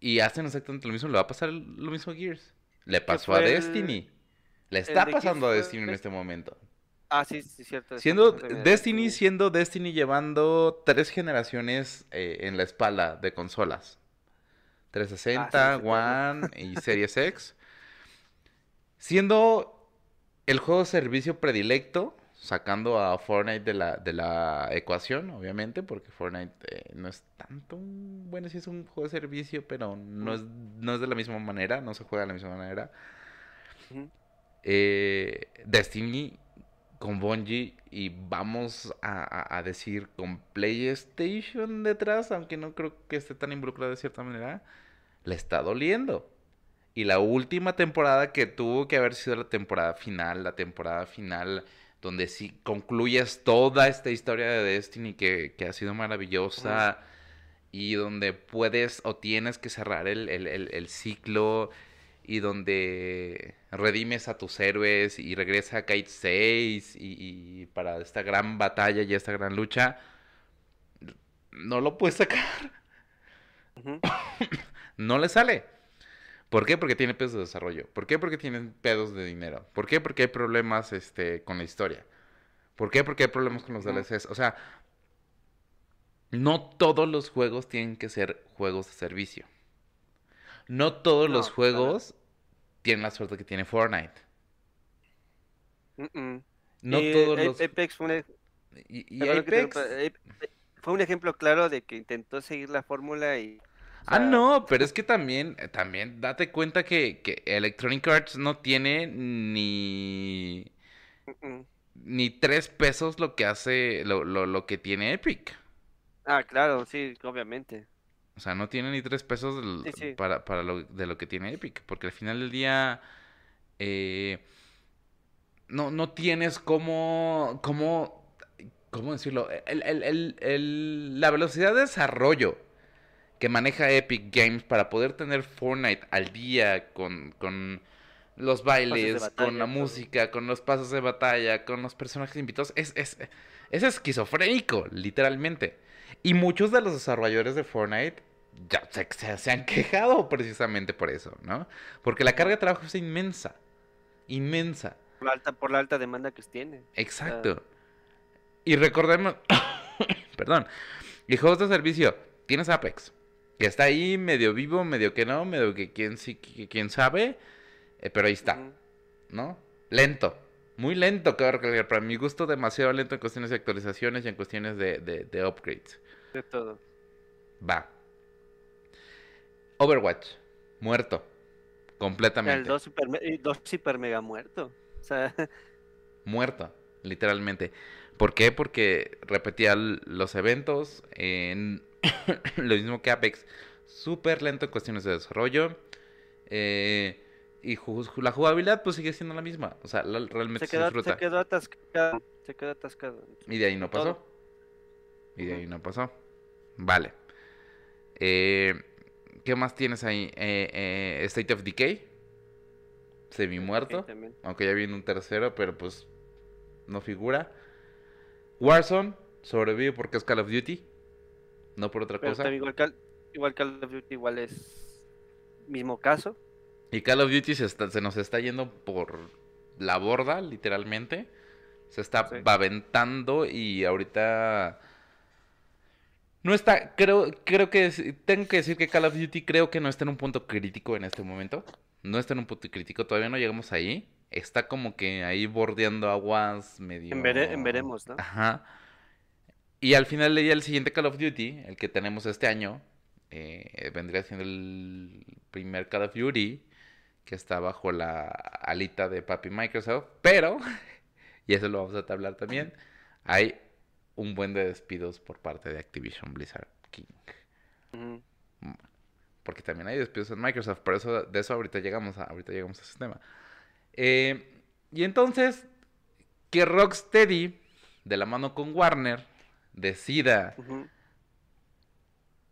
y hacen exactamente lo mismo, le va a pasar lo mismo a Gears. Le pasó a Destiny. Le está pasando a Destiny en este momento. Ah, sí, sí, cierto. Siendo Destiny, siendo Destiny llevando tres generaciones eh, en la espalda de consolas. 360, ah, One y Series X. Siendo el juego de servicio predilecto sacando a Fortnite de la, de la ecuación, obviamente, porque Fortnite eh, no es tanto Bueno, sí es un juego de servicio, pero no es, no es de la misma manera, no se juega de la misma manera. Eh, Destiny con Bungie y vamos a, a, decir con PlayStation detrás, aunque no creo que esté tan involucrado de cierta manera, le está doliendo. Y la última temporada que tuvo que haber sido la temporada final, la temporada final donde si concluyes toda esta historia de Destiny que, ha sido maravillosa y donde puedes o tienes que cerrar el, ciclo y donde redimes a tus héroes y regresa a Kite 6 y, para esta gran batalla y esta gran lucha, no lo puedes sacar. no le sale. ¿Por qué? Porque tiene pedos de desarrollo. ¿Por qué? Porque tienen pedos de dinero. ¿Por qué? Porque hay problemas este, con la historia. ¿Por qué? Porque hay problemas con los DLCs. O sea, no todos los juegos tienen que ser juegos de servicio. No todos los juegos tienen la suerte que tiene Fortnite. No todos los... Apex fue un... y Apex... fue un ejemplo claro de que intentó seguir la fórmula y ah, no, pero es que también, también date cuenta que, que Electronic Arts no tiene ni. ni tres pesos lo que hace, lo, lo, lo que tiene Epic. Ah, claro, sí, obviamente. O sea, no tiene ni tres pesos Para, para lo, de lo que tiene Epic. Porque al final del día. Eh, no, no tienes como. como ¿Cómo decirlo? la velocidad de desarrollo que maneja Epic Games para poder tener Fortnite al día con, con los bailes, con la música, con los pasos de batalla, con los personajes invitados, es, es, es esquizofrénico, literalmente. Y muchos de los desarrolladores de Fortnite ya se, han quejado precisamente por eso, ¿no? Porque la carga de trabajo es inmensa, inmensa. Por la alta, por la alta demanda que tiene. Exacto. Y recordemos, perdón, y juegos de servicio, tienes Apex, que está ahí medio vivo, medio que no, medio que quién, sí, quién sabe, eh, pero ahí está, ¿no? Lento, muy lento, recalcar. Para mi gusto, demasiado lento en cuestiones de actualizaciones y en cuestiones de, de, upgrades. De todo. Va. Overwatch, muerto. Completamente. El 2 super, mega muerto. O sea... Muerto, literalmente. ¿Por qué? Porque repetía los eventos en lo mismo que Apex. Súper lento en cuestiones de desarrollo. Eh, y la jugabilidad pues sigue siendo la misma. O sea, realmente se, quedó, se quedó atascado. Se quedó atascado. Y de ahí no pasó. Y de ahí no pasó. Vale. Eh, ¿Qué más tienes ahí? Eh, eh, State of Decay. Semi muerto. aunque ya viene un tercero, pero pues no figura. Warzone sobrevive porque es Call of Duty. No por otra cosa. Igual, igual Call of Duty igual es mismo caso. Y Call of Duty se, se nos está yendo por la borda, literalmente. Se está aventando y ahorita... No está, creo, creo que tengo que decir que Call of Duty creo que no está en un punto crítico en este momento. No está en un punto crítico, todavía no llegamos ahí. Está como que ahí bordeando aguas medio. En, veremos, ¿no? Ajá. Y al final leía el siguiente Call of Duty, el que tenemos este año. Eh, vendría siendo el primer Call of Duty que está bajo la alita de papi Microsoft, pero, y eso lo vamos a hablar también, hay un buen de despidos por parte de Activision Blizzard King. Porque también hay despidos en Microsoft, por eso de eso ahorita llegamos a, ahorita llegamos a ese tema. Eh, y entonces, que Rocksteady, de la mano con Warner, decida,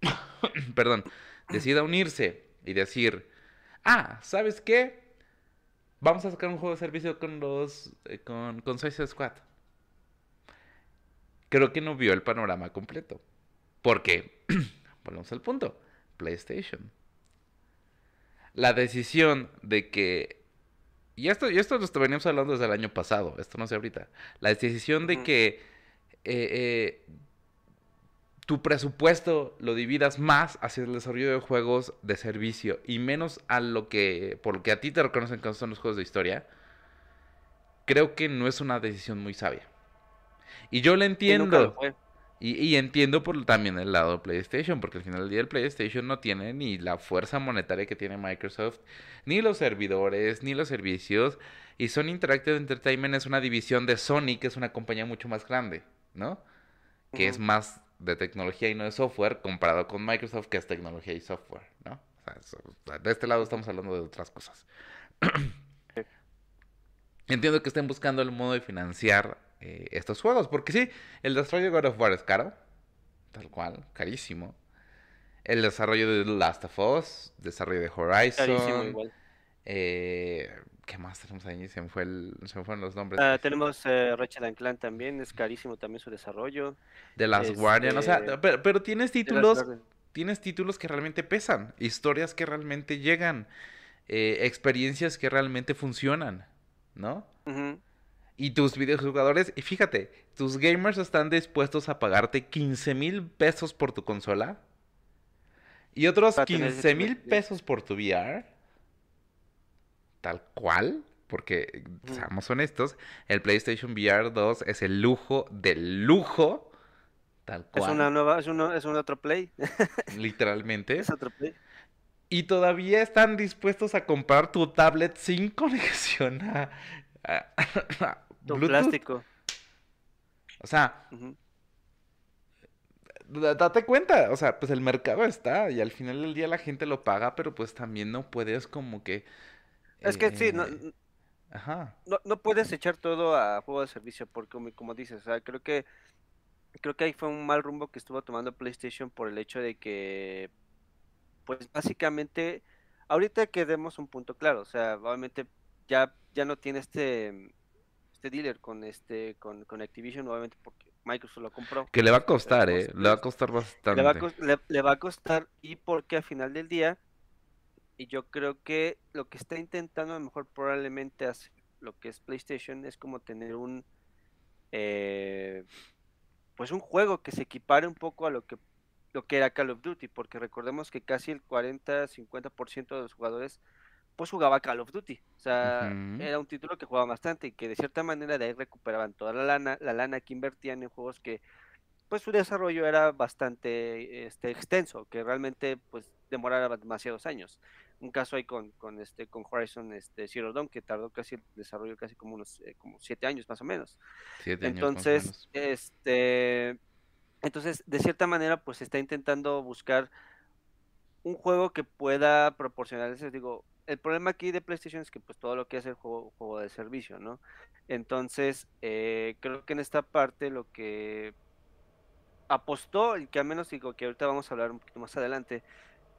perdón, decida unirse y decir, ah, ¿sabes qué? Vamos a sacar un juego de servicio con los. Eh, con, con Suicide Squad. Creo que no vio el panorama completo. Porque, volvemos al punto: PlayStation. La decisión de que. Y esto, y esto lo veníamos hablando desde el año pasado, esto no sé ahorita. La decisión de que eh, eh, tu presupuesto lo dividas más hacia el desarrollo de juegos de servicio y menos a lo que, por lo que a ti te reconocen que son los juegos de historia, creo que no es una decisión muy sabia. Y yo lo entiendo. Y, entiendo por también el lado de PlayStation, porque al final del día el PlayStation no tiene ni la fuerza monetaria que tiene Microsoft, ni los servidores, ni los servicios. Y Sony Interactive Entertainment es una división de Sony, que es una compañía mucho más grande, ¿no? Que es más de tecnología y no de software comparado con Microsoft que es tecnología y software, ¿no? O sea, de este lado estamos hablando de otras cosas. Entiendo que estén buscando el modo de financiar eh, estos juegos, porque sí, el desarrollo de God of War es caro, tal cual, carísimo. El desarrollo de Last of Us, desarrollo de Horizon, carísimo igual. Eh, ¿Qué más tenemos ahí? Se me, fue se me fueron los nombres. Ah, tenemos eh, Ratchet Clank también, es carísimo también su desarrollo. De las este... Guardian, o sea, pero, tienes títulos, tienes títulos que realmente pesan, historias que realmente llegan, eh, experiencias que realmente funcionan, ¿no? Y tus videojugadores, y fíjate, tus gamers están dispuestos a pagarte 15 mil pesos por tu consola y otros 15 mil pesos por tu VR tal cual, porque seamos honestos, el PlayStation VR 2 es el lujo del lujo, tal cual. Es una nueva, es, es un otro Play. Literalmente. Es otro Play. Y todavía están dispuestos a comprar tu tablet sin conexión a, plástico. O sea, date cuenta, o sea, pues el mercado está y al final del día la gente lo paga, pero pues también no puedes como que... Es que sí, no, eh, Ajá. No, no puedes echar todo a juego de servicio porque como, dices, o sea, creo que creo que ahí fue un mal rumbo que estuvo tomando PlayStation por el hecho de que pues básicamente ahorita quedemos un punto claro, o sea, obviamente ya ya no tiene este este dealer con este con, con Activision nuevamente porque Microsoft lo compró. Que le va a costar, eh, le va a costar bastante. Le va a, costar y porque al final del día y yo creo que lo que está intentando a lo mejor probablemente hacer lo que es PlayStation es como tener un eh, pues un juego que se equipare un poco a lo que lo que era Call of Duty, porque recordemos que casi el 40-50% de los jugadores pues jugaba Call of Duty. O sea, era un título que jugaba bastante y que de cierta manera de ahí recuperaban toda la lana, la lana que invertían en juegos que pues su desarrollo era bastante este extenso, que realmente pues demoraba demasiados años. Un caso ahí con, con este con Horizon este Zero Dawn que tardó casi el desarrollo casi como unos eh, como siete años más o menos. Siete entonces, este entonces de cierta manera pues está intentando buscar un juego que pueda proporcionarles, digo, el problema aquí de PlayStation es que pues todo lo que es el juego, juego de servicio, ¿no? Entonces, eh, creo que en esta parte lo que apostó, y que al menos digo que ahorita vamos a hablar un poquito más adelante,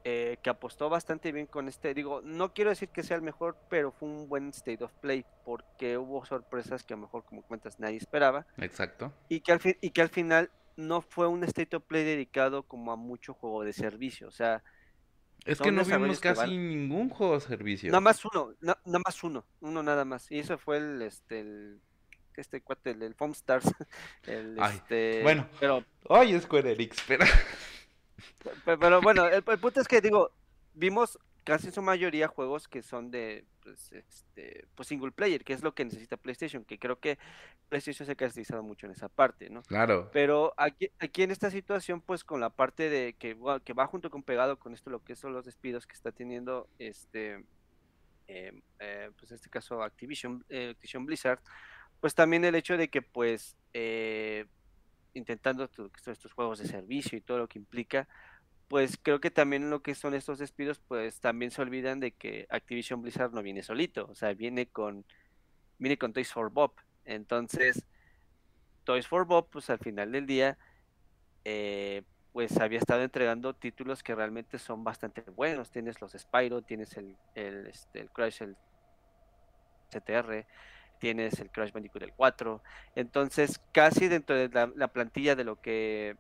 eh, que apostó bastante bien con este, digo, no quiero decir que sea el mejor, pero fue un buen state of play, porque hubo sorpresas que a lo mejor, como cuentas, nadie esperaba. Exacto. Y que al, fin, y que al final no fue un state of play dedicado como a mucho juego de servicio, o sea, es que no vimos casi ningún juego de servicio. Nada más uno, nada más uno, uno nada más. Y eso fue el, este, el, este cuate, el, el Foam Stars. El, este, bueno, pero... Ay, Square Enix, pero... pero, bueno, el, punto es que, digo, vimos casi en su mayoría juegos que son de pues, este, pues single player, que es lo que necesita PlayStation, que creo que PlayStation se ha caracterizado mucho en esa parte, ¿no? Claro. Pero aquí, aquí en esta situación, pues con la parte de que, que va junto con pegado con esto, lo que son los despidos que está teniendo este, em, eh, pues en este caso Activision, eh, Activision Blizzard, pues también el hecho de que pues eh, intentando estos juegos de servicio y todo lo que implica, pues creo que también lo que son estos despidos, pues también se olvidan de que Activision Blizzard no viene solito, o sea, viene con, viene con Toys for Bob. Entonces, Toys for Bob, pues al final del día, eh, pues había estado entregando títulos que realmente son bastante buenos. Tienes los Spyro, tienes el, el, este, el Crash, el CTR, tienes el Crash Bandicoot del 4. Entonces, casi dentro de la plantilla de lo que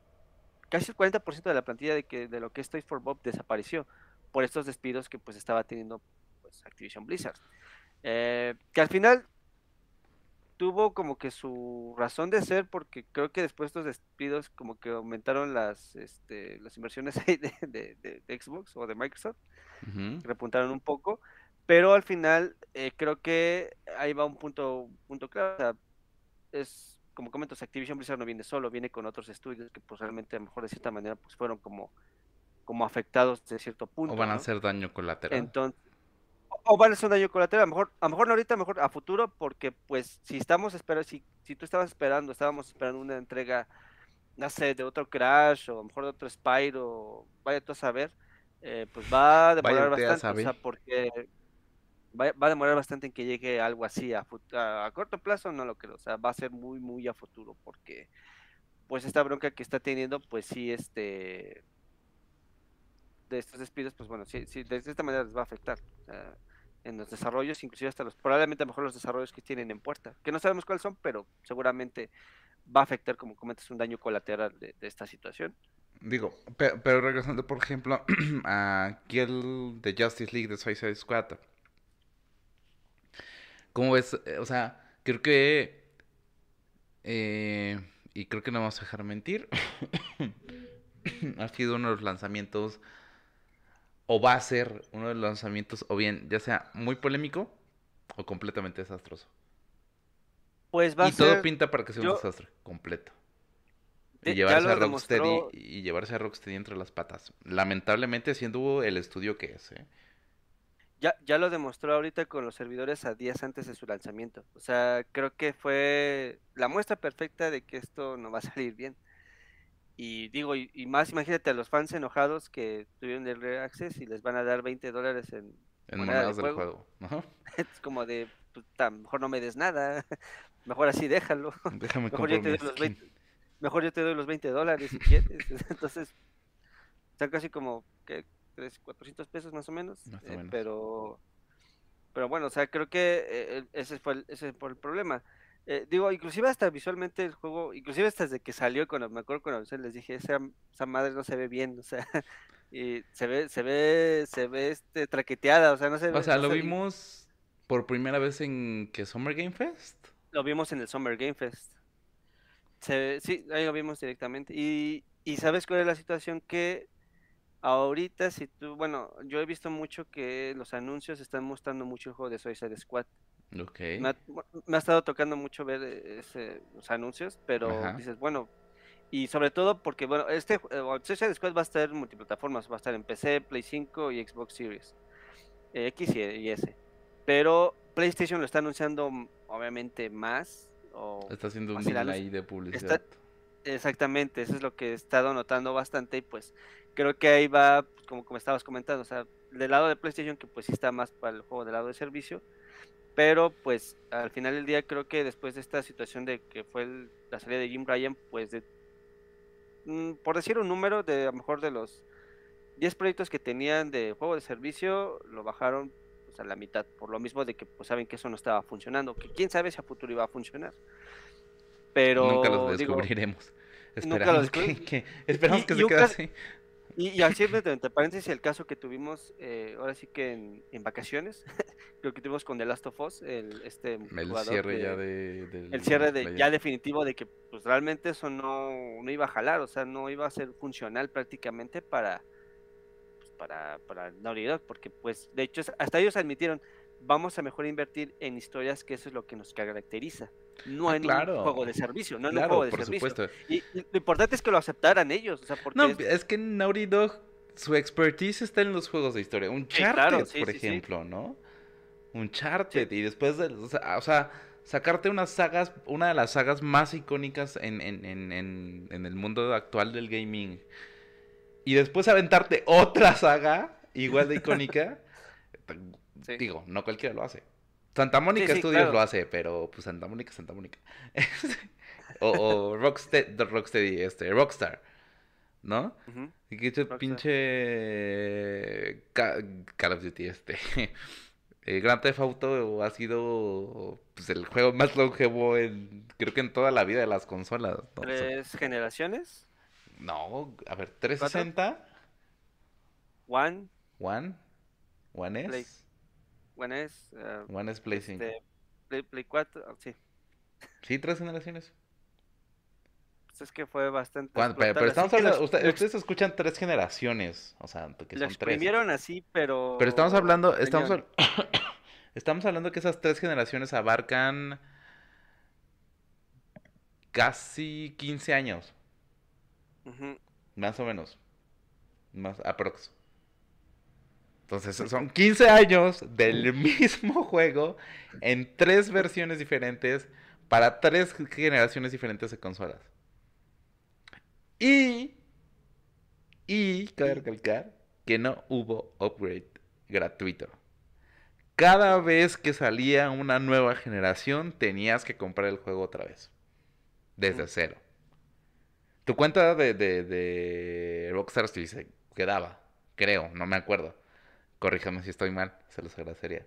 casi el 40% de la plantilla de, que, de lo que es Toys for Bob desapareció por estos despidos que pues estaba teniendo pues, Activision Blizzard. Eh, que al final tuvo como que su razón de ser porque creo que después de estos despidos como que aumentaron las este, las inversiones de, de, Xbox o de Microsoft, repuntaron un poco, pero al final eh, creo que ahí va un punto, punto claro, es como comentas, Activision Blizzard no viene solo, viene con otros estudios que pues realmente a lo mejor de cierta manera pues fueron como, como afectados de cierto punto. O van a hacer daño colateral. Entonces, o van a hacer un daño colateral, a lo mejor, a lo mejor no ahorita, a lo mejor a futuro, porque pues si estamos esperando, si, si tú estabas esperando, estábamos esperando una entrega, no sé, de otro Crash, o a lo mejor de otro Spyro, vaya tú a saber, eh, pues va a demorar bastante, o sea, porque va, a demorar bastante en que llegue algo así a, a, corto plazo, no lo creo, o sea, va a ser muy, muy a futuro, porque pues esta bronca que está teniendo, pues sí, este, de estos despidos, pues bueno, sí, sí de esta manera les va a afectar. en los desarrollos, inclusive hasta los, probablemente a lo mejor los desarrollos que tienen en puerta, que no sabemos cuáles son, pero seguramente va a afectar, como comentas, un daño colateral de, esta situación. Digo, pero, regresando, por ejemplo, a el de Justice League de Suicide Squad. ¿Cómo ves? Eh, o sea, creo que... Eh, y creo que no vamos a dejar mentir. ha sido uno de los lanzamientos... O va a ser uno de los lanzamientos, o bien, ya sea muy polémico o completamente desastroso. Pues va y todo pinta para que sea un desastre completo. Y llevarse, a Rocksteady, y llevarse a Rocksteady entre las patas. Lamentablemente siendo el estudio que es. ¿eh? Ya, ya lo demostró ahorita con los servidores a días antes de su lanzamiento. O sea, creo que fue la muestra perfecta de que esto no va a salir bien. Y digo, y, más imagínate a los fans enojados que tuvieron el Early Access y les van a dar 20 dólares en, en monedas del juego. Es como de, pues, mejor no me des nada, mejor así déjalo. Déjame mejor yo, te doy los 20, mejor yo te doy los 20 dólares si quieres. Entonces, están casi como, ¿qué? 3, 400 pesos más o menos. Eh, pero, pero bueno, o sea, creo que eh, ese, fue el, ese fue el problema. Eh, digo, inclusive hasta visualmente el juego, inclusive hasta desde que salió, cuando me acuerdo cuando les dije, esa, esa madre no se ve bien, o sea, y se ve, se ve, se ve este traqueteada, o sea, no se ve. O sea, lo vimos por primera vez en que Summer Game Fest. Lo vimos en el Summer Game Fest. Se, sí, ahí lo vimos directamente. Y, y sabes cuál es la situación que ahorita si tú, bueno, yo he visto mucho que los anuncios están mostrando mucho el juego de Suicide Squad. Ok. Me ha, estado tocando mucho ver eh, ese, los anuncios, pero dices, bueno, y sobre todo porque, bueno, este uh, Suicide Squad va a estar en multiplataformas, va a estar en PC, Play 5 y Xbox Series eh, X y, S. Pero PlayStation lo está anunciando mm, obviamente más. O está haciendo un delay de publicidad. exactamente, eso es lo que he estado notando bastante y pues creo que ahí va, pues, como, como estabas comentando, o sea, del lado de PlayStation que pues sí está más para el juego del lado de servicio pero pues al final del día creo que después de esta situación de que fue la salida de Jim Ryan, pues de, mm, por decir un número de a lo mejor de los 10 proyectos que tenían de juego de servicio, lo bajaron pues, a la mitad, por lo mismo de que pues saben que eso no estaba funcionando, que quién sabe si a futuro iba a funcionar. Pero nunca los descubriremos. esperamos que, esperamos que se quede así. Y, y cierre, entre paréntesis, el caso que tuvimos, eh, ahora sí que en, en vacaciones, creo que tuvimos con The Last of Us, el, este el cierre ya de, el cierre de, ya definitivo de que pues realmente eso no, no iba a jalar, o sea, no iba a ser funcional prácticamente para, pues, para, para Naughty Dog, porque pues de hecho hasta ellos admitieron, vamos a mejor invertir en historias que eso es lo que nos caracteriza. No ah, en un juego de servicio, no en un juego de servicio. Y, lo importante es que lo aceptaran ellos. O sea, porque no, es... que Naughty Dog, su expertise está en los juegos de historia. Un Charter, por ejemplo, ¿no? Un Charter. Y después, de, o, sea, sacarte unas sagas, una de las sagas más icónicas en, en, en, en el mundo actual del gaming. Y después aventarte otra saga igual de icónica. Digo, no cualquiera lo hace. Santa Mónica Studios lo hace, pero pues Santa Mónica, Santa Mónica. o, o Rocksteady, este, Rockstar, ¿no? Y que este pinche Call of Duty, este. Eh, Grand Theft Auto ha sido pues, el juego más longevo en, creo que en toda la vida de las consolas. ¿Tres generaciones? No, a ver, 360. One. One. One es. One es. Uh, One Play 5. Este, Play, Play 4, ah, sí. Sí, tres generaciones. Pues es que fue bastante. Pero, estamos hablando, ustedes escuchan tres generaciones, o sea, que son tres. así, pero. Pero estamos hablando, estamos, estamos hablando que esas tres generaciones abarcan casi 15 años. Más o menos. Más aprox. Entonces son 15 años del mismo juego en tres versiones diferentes para tres generaciones diferentes de consolas. Y, y cabe recalcar que no hubo upgrade gratuito. Cada vez que salía una nueva generación tenías que comprar el juego otra vez. Desde cero. Tu cuenta de, de, de Rockstar se quedaba, creo, no me acuerdo Corríjame si estoy mal, se los agradecería.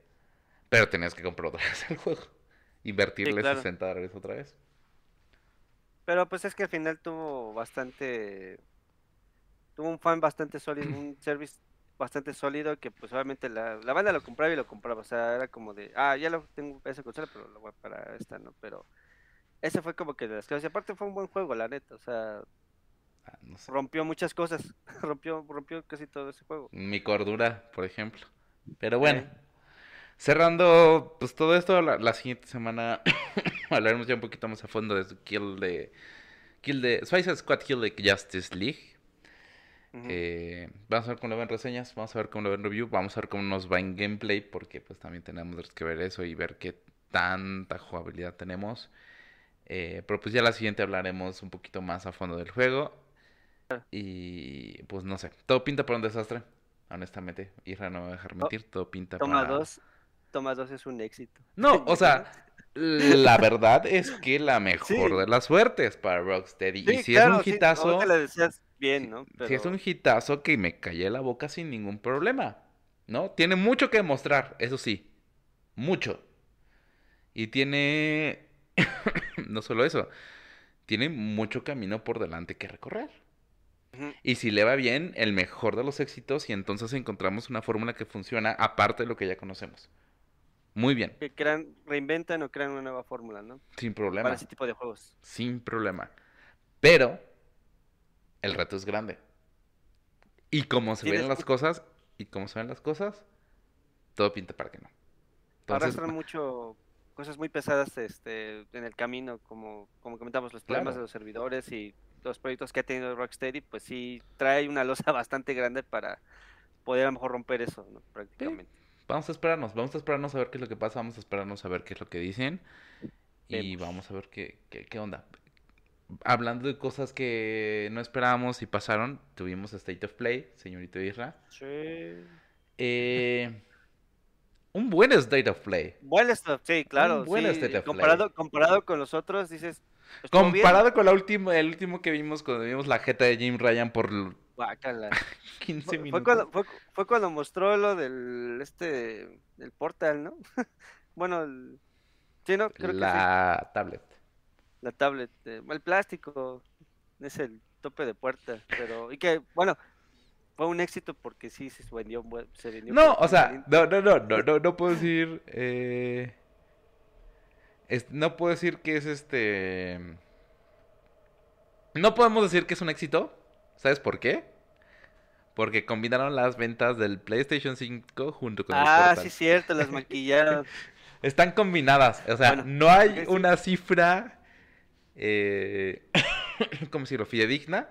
Pero tenías que comprar otra vez el juego. Invertirle 60 dólares otra vez. Pero pues es que al final tuvo bastante. Tuvo un fan bastante sólido, un service bastante sólido que pues obviamente la, la, banda lo compraba y lo compraba. O sea, era como de, ah, ya lo tengo esa consola, pero lo voy para esta, ¿no? Pero ese fue como que de las cosas. Y aparte fue un buen juego, la neta. O sea, Ah, rompió muchas cosas. rompió, rompió casi todo ese juego. Mi cordura, por ejemplo. Pero bueno. Cerrando, pues todo esto, la, siguiente semana hablaremos ya un poquito más a fondo de kill de. Kill de. Suicide Squad Kill de Justice League. Eh, vamos a ver cómo lo ven reseñas, vamos a ver cómo lo ven review, vamos a ver cómo nos va en gameplay, porque pues también tenemos que ver eso y ver qué tanta jugabilidad tenemos. Eh, pero pues ya la siguiente hablaremos un poquito más a fondo del juego. Y pues no sé, todo pinta para un desastre, honestamente. Isra no va a dejar mentir, todo pinta toma para... Dos, toma dos es un éxito. No, o sea, la verdad es que la mejor de las suertes para Rocksteady. y si es un hitazo... bien, ¿no? Si es un hitazo que me callé la boca sin ningún problema, ¿no? Tiene mucho que demostrar, eso sí, mucho. Y tiene, no solo eso, tiene mucho camino por delante que recorrer. Y si le va bien, el mejor de los éxitos y entonces encontramos una fórmula que funciona aparte de lo que ya conocemos. Muy bien. Que crean, reinventan o crean una nueva fórmula, ¿no? Sin problema. Para ese tipo de juegos. Sin problema. Pero el reto es grande. Y como se ven las cosas, y como se ven las cosas, todo pinta para que no. Arrastran mucho cosas muy pesadas este, en el camino, como, como comentamos, los problemas de los servidores y los proyectos que ha tenido Rocksteady, pues sí trae una losa bastante grande para poder a lo mejor romper eso, prácticamente. Vamos a esperarnos, vamos a esperarnos a ver qué es lo que pasa, vamos a esperarnos a ver qué es lo que dicen y vamos a ver qué, qué, qué onda hablando de cosas que no esperábamos y pasaron, tuvimos State of Play, señorito Isra. Sí. Eh, un buen State of Play. Buen State, sí, claro. Un buen State of comparado, Play. Comparado con los otros, dices. Comparado con la última, el último que vimos cuando vimos la jeta de Jim Ryan por 15 minutos. Fue cuando, fue, cuando, mostró lo del este del portal, ¿no? bueno, el, sí, no, creo la que tablet. La tablet, eh, el plástico es el tope de puerta, pero y que bueno, fue un éxito porque sí se vendió, se vendió No, o sea, no, no, no, no, no, no puedo decir eh, no puedo decir que es este no podemos decir que es un éxito, ¿sabes por qué? Porque combinaron las ventas del PlayStation 5 junto con ah, el Ah, sí, cierto, las maquillaron. Están combinadas. O sea, no hay una cifra eh, ¿cómo decirlo? Fidedigna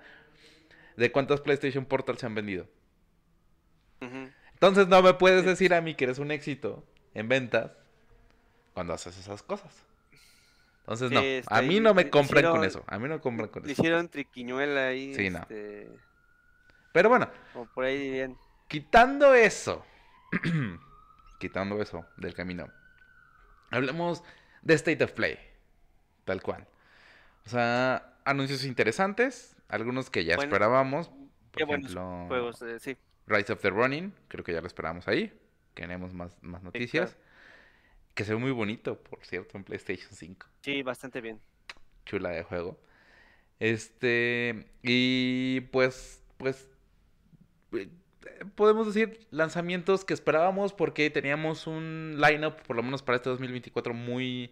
de cuántos PlayStation Portal se han vendido. Entonces no me puedes decir a mí que eres un éxito en ventas cuando haces esas cosas. Entonces no, a mí no me compran con eso. A mí no compran con eso. Hicieron triquiñuela ahí. Sí, no. Este, Pero bueno. por ahí bien. Quitando eso. quitando eso del camino. Hablemos de State of Play. Tal cual. O sea, anuncios interesantes, algunos que ya esperábamos. Por ejemplo, juegos, eh, sí. Rise of the Running, creo que ya lo esperábamos ahí. Queremos más, más noticias. Que se ve muy bonito, por cierto, en PlayStation 5. Sí, bastante bien. Chula de juego. Este, y pues, pues, eh, podemos decir lanzamientos que esperábamos porque teníamos un lineup, por lo menos para este 2024, muy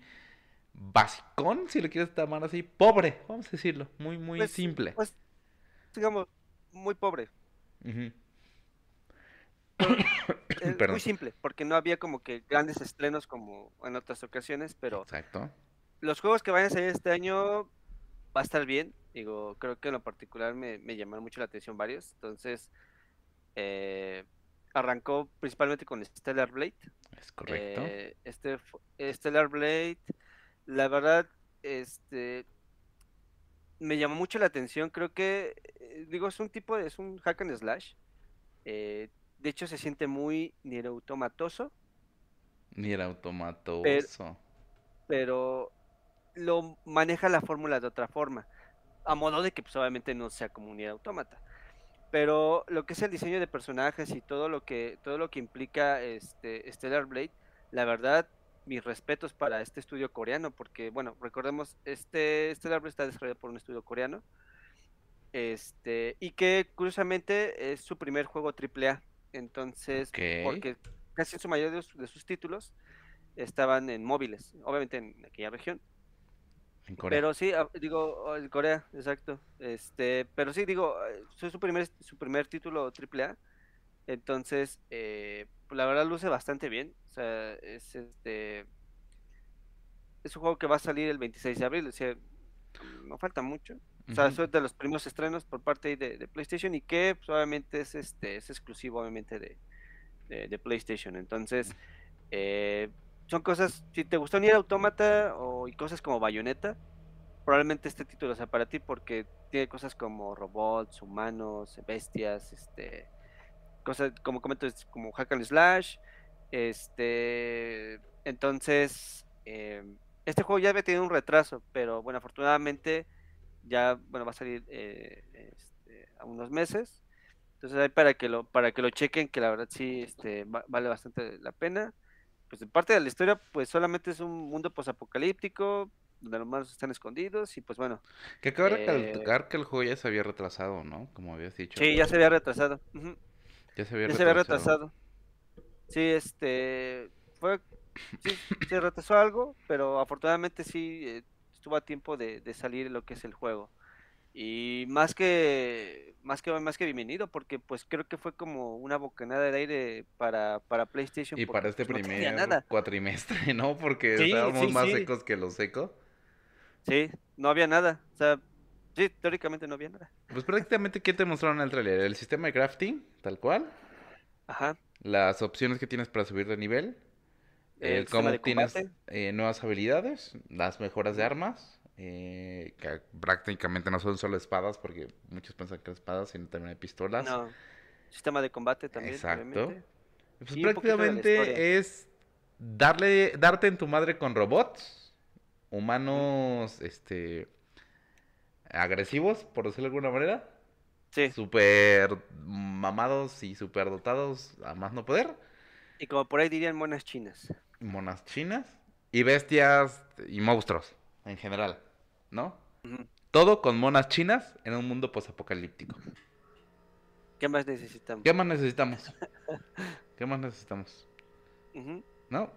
basicón, si lo quieres llamar así, pobre, vamos a decirlo, muy, muy pues, simple. Pues, digamos, muy pobre. muy simple, porque no había como que grandes estrenos como en otras ocasiones, pero Exacto. los juegos que van a salir este año va a estar bien. Digo, creo que en lo particular me, me llamaron mucho la atención varios. Entonces, eh, arrancó principalmente con Stellar Blade. Es correcto. Eh, este Stellar Blade la verdad, este, me llamó mucho la atención. Creo que, eh, digo, es un tipo de, es un hack and slash. Eh, de hecho, se siente muy Nier automatoso. Nier automatoso. Pero, pero lo maneja la fórmula de otra forma. A modo de que pues, obviamente no sea como un automata. Pero lo que es el diseño de personajes y todo lo que, todo lo que implica este Stellar Blade, la verdad mis respetos para este estudio coreano, porque, bueno, recordemos, este, este árbol está desarrollado por un estudio coreano, este, y que curiosamente es su primer juego AAA, entonces, porque casi en su mayoría de, sus títulos estaban en móviles, obviamente en aquella región. En Corea. Pero sí, ah, digo, en Corea, exacto. Este, pero sí, digo, eh, su primer, su primer título AAA. Entonces, eh, pues, la verdad luce bastante bien. O sea, es este. Es un juego que va a salir el 26 de abril, o sea, no falta mucho. O sea, es de los primeros estrenos por parte de, PlayStation y que pues, obviamente es este es exclusivo obviamente de, de, PlayStation. Entonces, eh, son cosas, si te gustó Nier Automata o y cosas como Bayonetta, probablemente este título sea para ti porque tiene cosas como robots, humanos, bestias, este, cosas como comento, como hack and slash, este, entonces, eh, este juego ya había tenido un retraso, pero bueno, afortunadamente ya, bueno, va a salir eh, este, a unos meses. Entonces ahí para que lo, para que lo chequen, que la verdad sí este, vale bastante la pena. Pues en parte de la historia, pues solamente es un mundo posapocalíptico, donde los malos están escondidos, y pues bueno. Que acaba de recalcar eh, que el juego ya se había retrasado, ¿no? Como habías dicho. Sí, ya se había retrasado. Ya se había retrasado. Se había retrasado. Sí, este. Fue. Sí, se retrasó algo, pero afortunadamente sí eh, estuvo a tiempo de, de salir lo que es el juego. Y más que, más que más que bienvenido, porque pues creo que fue como una bocanada de aire para, para PlayStation. Y para este primer cuatrimestre, ¿no? Porque estábamos más secos que los secos. Sí, no había nada. O sea, sí, teóricamente no había nada. Pues prácticamente, ¿qué te mostraron en el trailer? El sistema de crafting, tal cual. Ajá. Las opciones que tienes para subir de nivel. El, cómo tienes eh, nuevas habilidades, las mejoras de armas, eh, que prácticamente no son solo espadas, porque muchos piensan que espadas, sino también hay pistolas. No, sistema de combate también. Exacto. Pues prácticamente es darle, darte en tu madre con robots, humanos, este, agresivos, por decirlo de alguna manera. Sí. Super mamados y super dotados a más no poder. Y como por ahí dirían monas chinas. Monas chinas. Y bestias y monstruos en general. ¿no? Todo con monas chinas en un mundo posapocalíptico. ¿Qué más necesitamos? ¿Qué más necesitamos? ¿Qué más necesitamos? ¿No?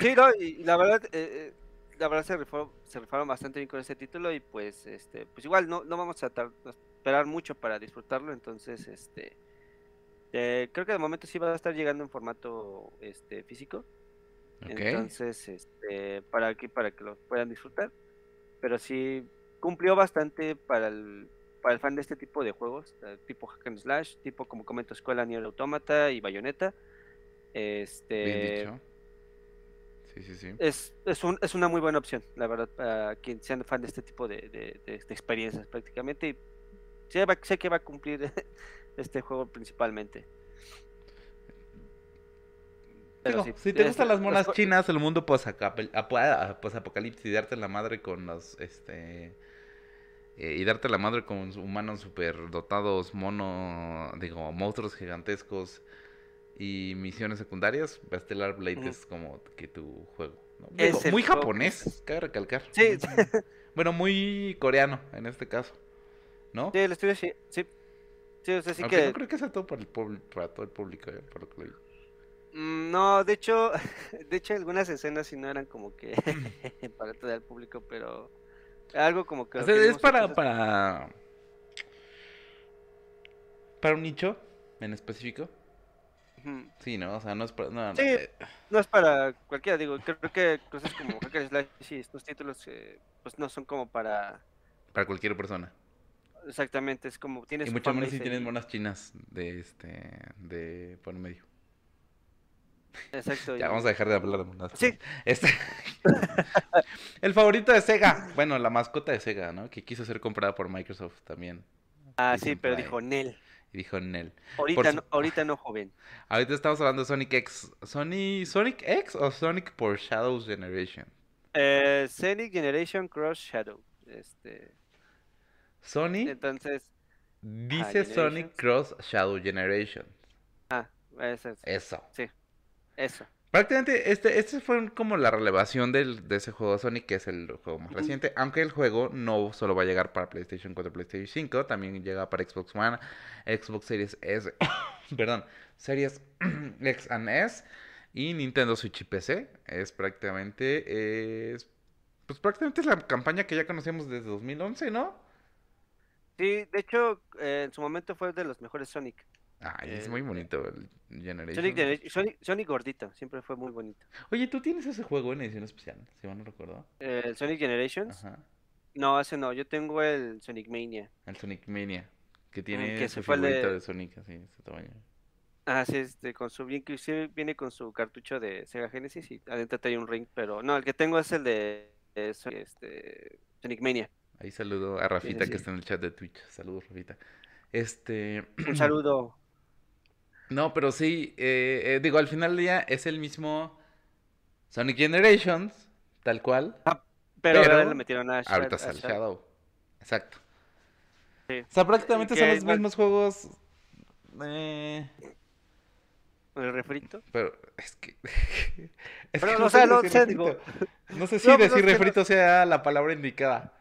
Sí, no, y la verdad, eh, eh, la verdad se rifaron, se bastante bien con este título y pues, este, pues igual no, no vamos a, esperar mucho para disfrutarlo, entonces, este, eh, creo que de momento sí va a estar llegando en formato, este, físico. Entonces, este, para aquí, para que lo puedan disfrutar pero sí cumplió bastante para el, para el fan de este tipo de juegos, eh, tipo hack and slash, tipo como comento Escuela Nier Automata y Bayonetta. Este, Bien dicho. Sí, sí, sí. Es, es, un, es una muy buena opción, la verdad, para quien sea fan de este tipo de, de, experiencias prácticamente. Y sé, sé que va a cumplir este juego principalmente si te gustan las monas chinas, el mundo posapocalipsis y darte la madre con los, este, eh, y darte la madre con humanos super dotados, mono, digo, monstruos gigantescos y misiones secundarias, Stellar Blade es como que tu juego. muy japonés, cabe recalcar. Sí. bueno, muy coreano en este caso, ¿no? Sí, el estudio sí, sí. Sí, o sea, sí que... no creo que sea todo para, el para todo el público, eh, por lo que lo Mm, no, de hecho, de hecho algunas escenas sí no eran como que para todo el público, pero algo como que... es para, para... Para un nicho en específico. Sí, ¿no? O sea, no es para... No, sí, eh. no es para cualquiera, digo, creo que cosas como Hacker Slash y estos títulos eh, pues no son como para... Para cualquier persona. Exactamente, es como tienes... Y mucho menos si tienes monas chinas de este... de por medio. Exacto. Ya vamos a dejar de hablar de monas. Sí. Este... el favorito de Sega. Bueno, la mascota de Sega, ¿no? Que quiso ser comprada por Microsoft también. Ah, sí, pero dijo Nel. Y dijo Nel. Ahorita, no, ahorita no, joven. Ahorita estamos hablando de Sonic X. ¿Sonic, Sonic X o Sonic por Shadows Generation? Eh, Sonic Generation Cross Shadow. Este. Sonic. Entonces. Dice Sonic Cross Shadow Generation. Ah, eso. Eso. Sí. Eso. Prácticamente, este, este fue como la relevación del, de ese juego Sonic, que es el juego más reciente. Aunque el juego no solo va a llegar para PlayStation 4 PlayStation 5, también llega para Xbox One, Xbox Series S, perdón, Series X and S y Nintendo Switch y PC. Es prácticamente, es, pues prácticamente es la campaña que ya conocíamos desde 2011, ¿no? Sí, de hecho, eh, en su momento fue de los mejores Sonic. Ay, es muy eh, bonito el Generation. Sonic, gordito, siempre fue muy bonito. Oye, ¿tú tienes ese juego en edición especial? Si mal no recuerdo. ¿El Sonic Generations? Ajá. No, ese no. Yo tengo el Sonic Mania. El Sonic Mania. Que tiene que su figurita de... Sonic, así, ese tamaño. Ah, sí, este, con su, inclusive viene con su cartucho de Sega Genesis y adentro trae un ring, pero no, el que tengo es el de, este, Sonic Mania. Ahí saludo a Rafita que está en el chat de Twitch. Saludos, Rafita. Este. Un saludo. No, pero sí, eh, eh, digo, al final del día es el mismo Sonic Generations, tal cual. Ah, pero, ahora le metieron a Shadow. Ahorita sale Shadow. Exacto. O sea, prácticamente son los mismos juegos. Eh... ¿El refrito? Pero es que. es pero, que no, sé, no, sé, digo... no sé si decir refrito sea la palabra indicada.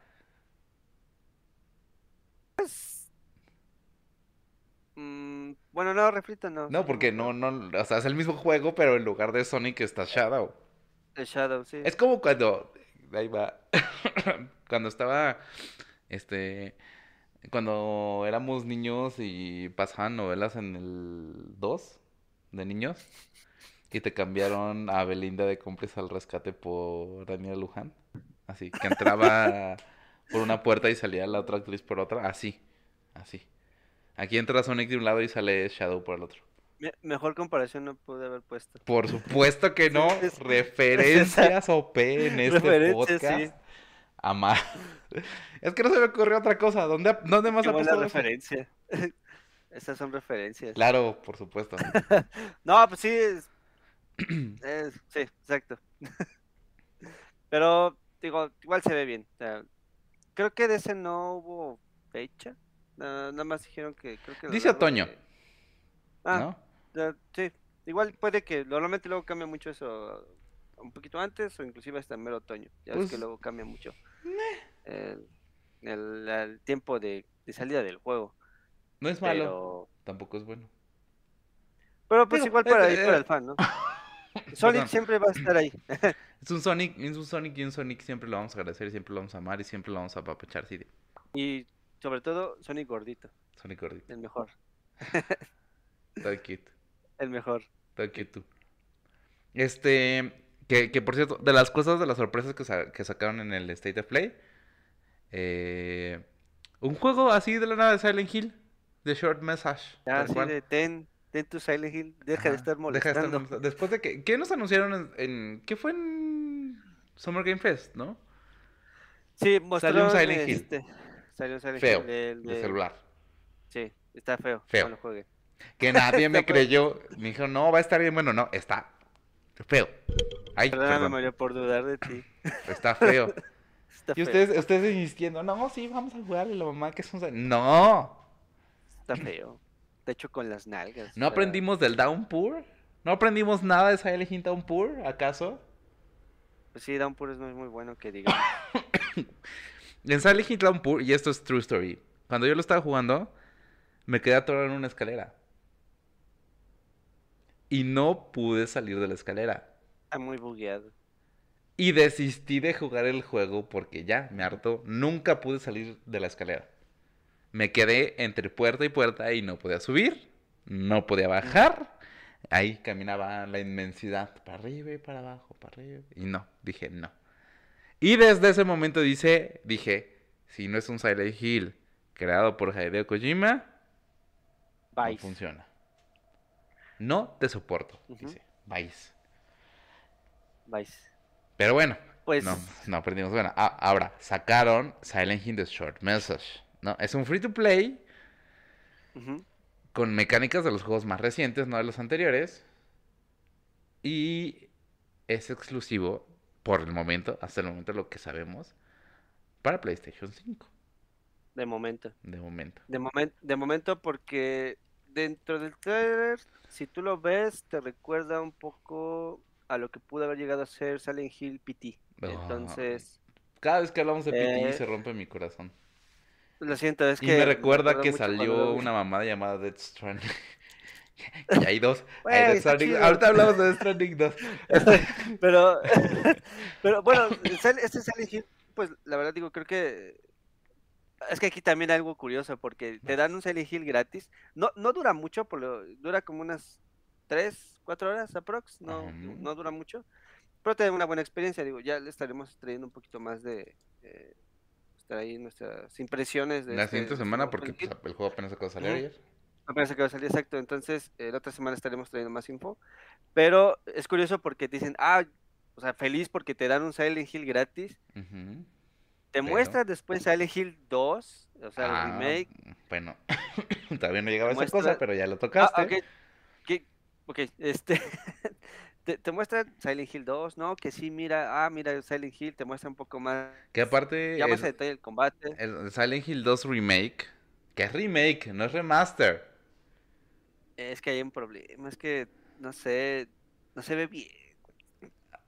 Mm, bueno, no, refrito no. No, porque no, no, o sea, es el mismo juego, pero en lugar de Sonic está Shadow. El Shadow, sí. Es como cuando, ahí va, cuando estaba, este, cuando éramos niños y pasaban novelas en el 2 de niños y te cambiaron a Belinda de cómplice al rescate por Daniel Luján. Así, que entraba por una puerta y salía la otra actriz por otra. Así, así. Aquí entra Sonic de un lado y sale Shadow por el otro. mejor comparación no pude haber puesto. Por supuesto que no. Referencias OP en este podcast. Amar. Es que no se me ocurrió otra cosa. ¿Dónde, dónde más ha pasado? referencia. Esas son referencias. Claro, por supuesto. no, pues sí. sí, exacto. Pero, digo, igual se ve bien. Creo que de ese no hubo fecha. Nada, más dijeron que. Creo que Dice otoño. Ah, sí. Igual puede que normalmente luego cambia mucho eso un poquito antes o inclusive hasta el mero otoño. Ya ves que pues, luego cambia mucho el, tiempo de, salida del jugo No es malo, tampoco es bueno. Pero pues igual para, ir para el fan, ¿no? Sonic siempre va a estar ahí. es un Sonic, es un Sonic y un Sonic siempre lo vamos a agradecer, y siempre lo vamos a amar y siempre lo vamos a apapachar, sí. Y sobre todo Sonic gordito. Sonic gordito. El mejor. Está cute. El mejor. Está cute tú. Este, que, que, por cierto, de las cosas, de las sorpresas que, que sacaron en el State of Play, eh, un juego así de la nada de Silent Hill, de Short Message. Ah, sí, de Ten, Ten to Silent Hill, deja de estar molestando. Después de que, ¿qué nos anunciaron en, qué fue en Summer Game Fest, no? Sí, mostraron Salió un Silent Hill. Este, salió un Silent feo, Hill de, celular. Sí, está feo. Feo. Que nadie me creyó. Me dijo, no, va a estar bien. Bueno, no, está feo. Ay, Perdóname, Mario, por dudar de ti. Está feo. y ustedes, ustedes insistiendo, no, sí, vamos a jugarle la mamá que es un... No. Está feo. De hecho, con las nalgas. ¿No aprendimos del Downpour? ¿No aprendimos nada de Silent Hill Downpour, acaso? Pues sí, Downpour es muy, muy bueno que diga. en Silent Hill Downpour, y esto es true story, cuando yo lo estaba jugando, me quedé atorado en una escalera. Y no pude salir de la escalera. Está muy bugueado. Y desistí de jugar el juego porque ya me hartó. Nunca pude salir de la escalera. Me quedé entre puerta y puerta y no podía subir, no podía bajar. Ahí caminaba la inmensidad, para arriba y para abajo, para arriba. Y no, dije no. Y desde ese momento dice, dije, si no es un Silent Hill creado por Hideo Kojima, no funciona. No te soporto, dice. Vice. Vice. Pero bueno, pues... no, no aprendimos. Bueno, ahora, sacaron Silent Hill The Short Message. ¿no? Es un free to play con mecánicas de los juegos más recientes, no de los anteriores. Y es exclusivo, por el momento, hasta el momento lo que sabemos, para PlayStation 5. De momento. De momento. De, momento de momento porque dentro del trailer, si tú lo ves, te recuerda un poco a lo que pudo haber llegado a ser Silent Hill PT. Entonces. Cada vez que hablamos de PT eh, se rompe mi corazón. Lo siento, es y que. me recuerda que salió una mamada llamada Death Stranding. y hay dos. Ahorita hablamos de Death Stranding 2. pero, pero bueno, este Silent Hill, pues la verdad digo, creo que es que aquí también hay algo curioso porque te dan un Silent Hill gratis. No, no dura mucho, por dura como unas 3, 4 horas aprox. No, no dura mucho. Pero te da una buena experiencia. Digo, ya le estaremos trayendo un poquito más de. Eh, ahí nuestras impresiones. De la este siguiente semana, porque pues, el juego apenas acaba de salir ayer. Apenas acaba de salir, exacto. Entonces, eh, la otra semana estaremos trayendo más info. Pero es curioso porque dicen, ah, o sea, feliz porque te dan un Silent Hill gratis. Te muestra después Silent Hill 2, o sea, el Ah, remake. Bueno, todavía no llegaba a esa muestra- cosa, pero ya lo Ah, tocaste. ¿Qué? Ok, este. te, te muestra Silent Hill 2, ¿no? Que sí, mira, ah, mira, Silent Hill te muestra un poco más. Que aparte, Ya más el, detalle el combate. el Silent Hill 2 Remake, que es remake, no es remaster. Es que hay un problema, es que, no sé, no se ve bien.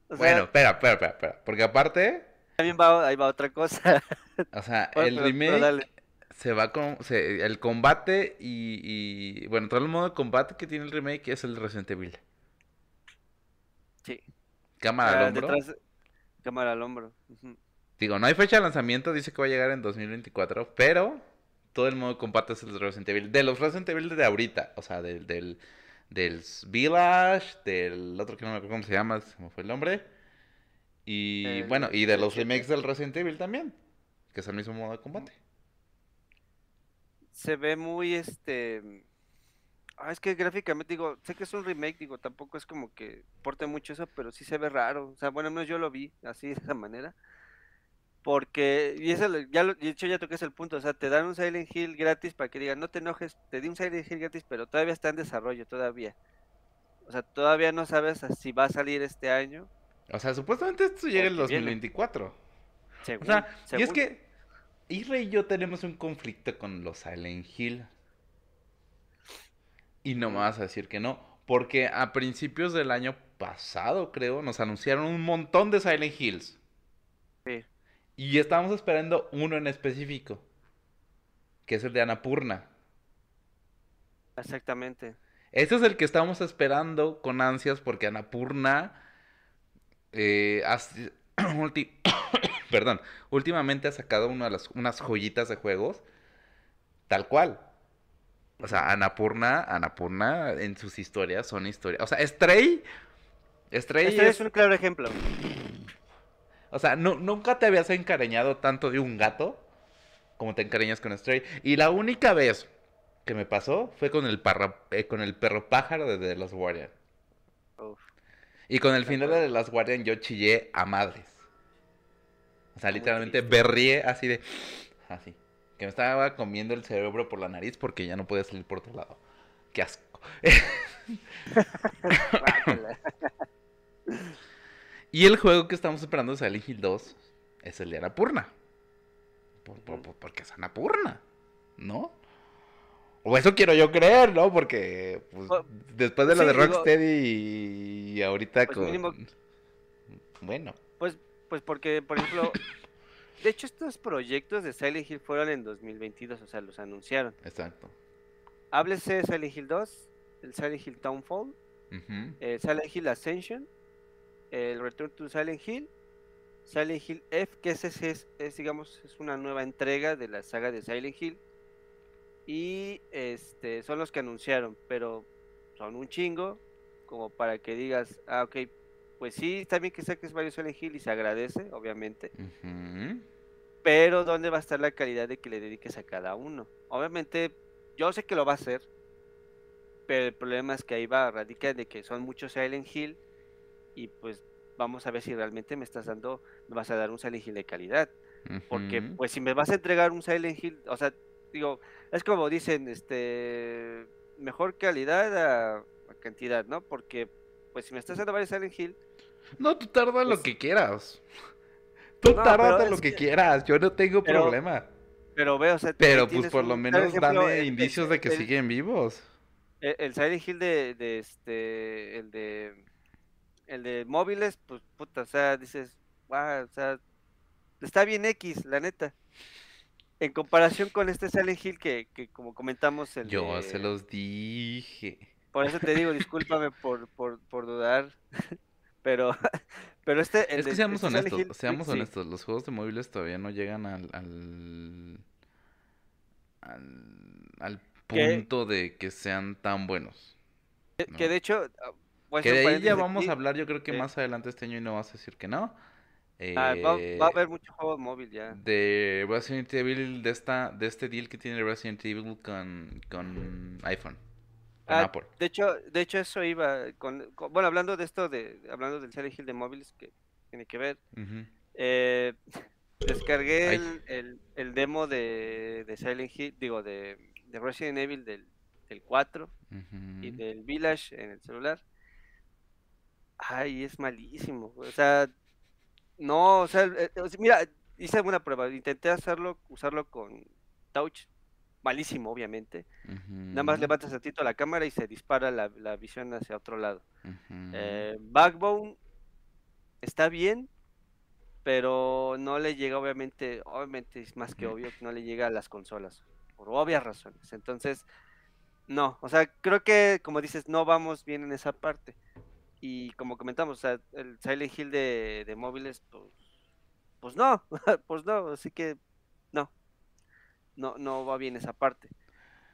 O sea, Bueno, espera, espera, espera, espera. Porque aparte, también va, ahí va otra cosa. o sea, Bueno, el pero- remake se va con. se- el combate y, y- Bueno, todo el modo de combate que tiene el remake es el Resident Evil. Sí. Cámara al Ah, hombro. detrás- cámara al hombro. Digo, no hay fecha de lanzamiento, dice que va a llegar en 2024, pero todo el modo de combate es el de Resident Evil. De los Resident Evil de ahorita, o sea, del, del, del Village, del otro que no me acuerdo cómo se llama, me fue el nombre. Y El- bueno, y de los remakes del Resident Evil también, que es el mismo modo de combate. Se ve muy, este... Ah, es que gráficamente, digo, sé que es un remake, digo, tampoco es como que porte mucho eso, pero sí se ve raro. O sea, bueno, al menos yo lo vi así, de esa manera. Porque, y eso, ya lo, de hecho ya toqué ese el punto, o sea, te dan un Silent Hill gratis para que digan, no te enojes, te di un Silent Hill gratis, pero todavía está en desarrollo, todavía. O sea, todavía no sabes si va a salir este año. O sea, supuestamente esto llega en Porque viene. 2024. Según, O sea, y es que Isra y yo tenemos un conflicto con los Silent Hill. Y no me vas a decir que no. Porque a principios del año pasado, creo, nos anunciaron un montón de Silent Hills. Sí. Y estábamos esperando uno en específico. Que es el de Annapurna. Exactamente. Este es el que estamos esperando con ansias porque Annapurna eh, perdón, últimamente ha sacado una de las, unas joyitas de juegos tal cual. O sea, Annapurna, Annapurna en sus historias son historias. O sea, Stray, Stray Este es, es un claro ejemplo. o sea, nu- nunca te habías encariñado tanto de un gato como te encariñas con Stray. Y la única vez que me pasó fue con el, parra- eh, con el perro pájaro de The Last Guardian. Uf. Y con el final de The Last Guardian yo chillé a madres. O sea, literalmente berrié así de... Así. Que me estaba comiendo el cerebro por la nariz porque ya no podía salir por otro lado. Qué asco. Y el juego que estamos esperando de Silent Hill 2 es el de Annapurna. Por, por- por- porque es Annapurna, ¿no? O eso quiero yo creer, ¿no? Porque pues, Pues, después de lo sí, de digo- Rocksteady y, ahorita Pues con... mínimo- Bueno, Pues, pues porque, por ejemplo, de hecho estos proyectos de Silent Hill fueron en 2022, o sea, los anunciaron. exacto. Háblese de Silent Hill 2, el Silent Hill Townfall, el Silent Hill Ascension, el Return to Silent Hill, Silent Hill F, que ese es, es, digamos, es una nueva entrega de la saga de Silent Hill. Y este son los que anunciaron, pero son un chingo, como para que digas, ah, ok, pues sí, está bien que saques varios Silent Hill y se agradece, obviamente. Pero ¿dónde va a estar la calidad de que le dediques a cada uno? Obviamente, yo sé que lo va a hacer, pero el problema es que ahí va, radica de que son muchos Silent Hill y pues vamos a ver si realmente me estás dando, me vas a dar un Silent Hill de calidad. Porque pues si me vas a entregar un Silent Hill, o sea, digo, es como dicen, este, mejor calidad a, a cantidad, ¿no? Porque pues si me estás dando varios Silent Hill, No, tú tarda Pues- lo que quieras. Tú No, pero lo que que- quieras, yo no tengo Pero- problema. pero veo, o sea, Pero pues por lo menos ejemplo, dame el- indicios de que el- siguen vivos. El, el Silent Hill de, de este, el de, el de móviles, pues puta, o sea, dices, wow, o sea, está bien X, la neta. En comparación con este Silent Hill que, que como comentamos, el Yo de- se los dije. por eso te digo, discúlpame por, por, por dudar, pero, pero este, el Es que de- seamos este honestos, Hill, seamos sí, honestos, los juegos de móviles todavía no llegan al al, al, al ¿Qué? punto de que sean tan buenos. que, ¿no? que de hecho, a Que de ahí ya vamos aquí. a hablar, yo creo que Sí. más adelante este año y no vas a decir que no. Ah, va, Eh, va a haber mucho juego móvil ya. de Resident Evil, de esta, de este deal que tiene Resident Evil con, con iPhone, Ah, Apple. De hecho, de hecho eso iba con, con- bueno, hablando de esto de hablando del Silent Hill de móviles que tiene que ver. Eh, Descargué el, el, demo de, de, Silent Hill, digo, de, de Resident Evil del, del 4 y del Village en el celular. Ay, es malísimo. O sea, no, o sea, eh, mira, hice alguna prueba. Intenté hacerlo, usarlo con Touch. Malísimo, obviamente. Nada más levantas ratito la cámara y se dispara la, visión hacia otro lado. Eh, Backbone está bien, pero no le llega obviamente, obviamente es más que obvio que no le llega a las consolas, por obvias razones. Entonces, no, o sea, creo que como dices, no vamos bien en esa parte. Y como comentamos, o sea, el Silent Hill de, de móviles, pues, pues no, pues no, así que no, no va bien esa parte.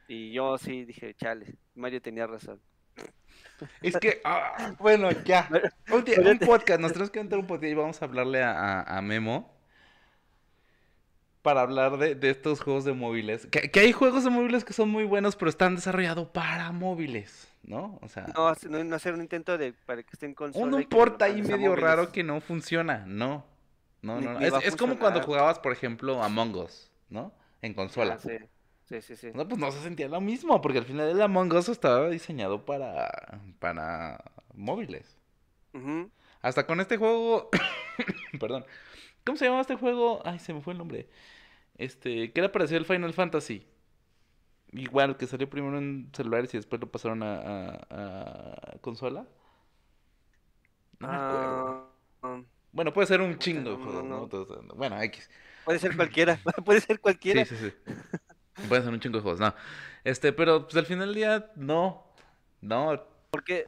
Y yo sí dije, chale, Mario tenía razón. Es que, ah, bueno, ya. Un, podcast, nos tenemos que entrar un podcast y vamos a hablarle a, Memo para hablar de, estos juegos de móviles. Que, hay juegos de móviles que son muy buenos, pero están desarrollados para móviles, ¿no? O sea... No, no, hacer un intento de para que estén con Un porta ahí medio raro que no funciona, no. No, no, Es, como cuando jugabas, por ejemplo, Among Us, ¿no? En consola. Ah, sí. Sí, sí, sí. No, pues no se sentía lo mismo, porque al final el Among Us estaba diseñado para, para móviles. Hasta con este juego, perdón, ¿cómo se llamaba este juego? Ay, se me fue el nombre. Este, que era parecido al Final Fantasy. Igual, que salió primero en celulares y después lo pasaron a, consola. No me acuerdo. Ah, bueno, puede ser un chingo de juegos, ¿no? bueno, X. Puede ser cualquiera, puede ser cualquiera. Sí, sí, sí. Puede ser un chingo de juegos, no. Este, pero pues al final del día, no. No. ¿Por qué?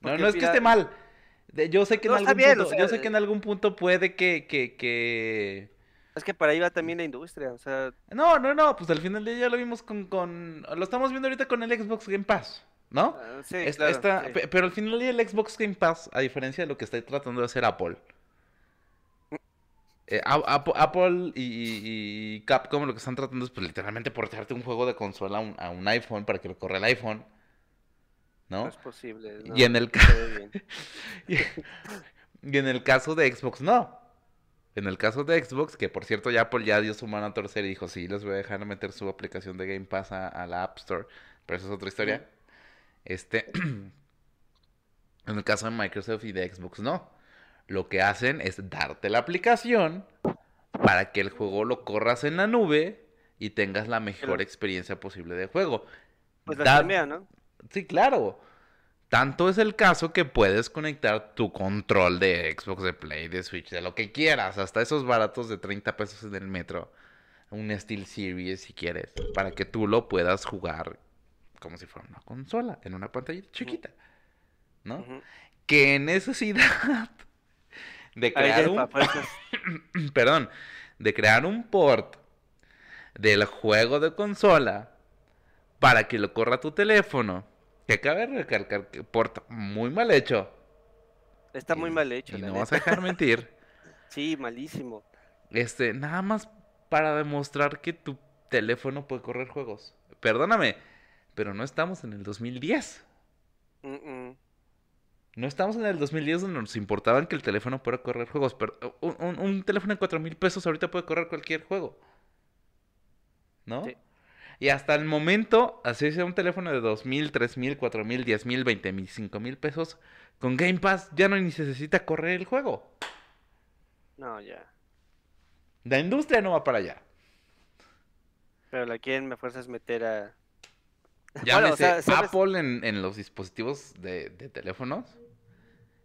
No, no es que esté mal. Yo sé que en algún punto, yo sé que en algún punto puede que, que, que... Es que para ahí va también la industria, o sea... No, no, no, pues al final del día ya lo vimos con, con... Lo estamos viendo ahorita con el Xbox Game Pass, ¿no? Ah, sí, claro, Pero al final del día el Xbox Game Pass, a diferencia de lo que está tratando de hacer Apple, eh, Apple y, Capcom lo que están tratando es pues literalmente portarte un juego de consola a un, iPhone para que lo corra el iPhone. ¿No? No es posible. y en el y, en el caso de Xbox no. En el caso de Xbox, que por cierto ya Apple ya dio su mano a torcer y dijo, sí, les voy a dejar meter su aplicación de Game Pass a, la App Store, pero eso es otra historia. Este, en el caso de Microsoft y de Xbox no lo que hacen es darte la aplicación para que el juego lo corras en la nube y tengas la mejor experiencia posible de juego. Pues la ¿no? Sí, claro. Tanto es el caso que puedes conectar tu control de Xbox, de Play, de Switch, de lo que quieras, hasta esos baratos de 30 pesos en el metro, un Steel Series si quieres, para que tú lo puedas jugar como si fuera una consola, en una pantalla chiquita, ¿no? ¿Qué necesidad de crear un perdón, de crear un port del juego de consola para que lo corra tu teléfono. Que cabe recalcar que port muy mal hecho. Está muy mal hecho. Y no vas a dejar mentir. sí, malísimo. Este, nada más para demostrar que tu teléfono puede correr juegos. Perdóname, pero no estamos en el 2010. No estamos en el 2010 donde nos importaban que el teléfono pueda correr juegos, pero un, teléfono de 4 mil pesos ahorita puede correr cualquier juego. ¿No? Y hasta el momento, así sea un teléfono de 2 mil, 3 mil, 4 mil, 10 mil, 20 mil, 5 mil pesos, con Game Pass ya no ni se necesita correr el juego. No, ya. La industria no va para allá. Pero la quieren me fuerzas meter a... Llámese Apple en, en, los dispositivos de, de teléfonos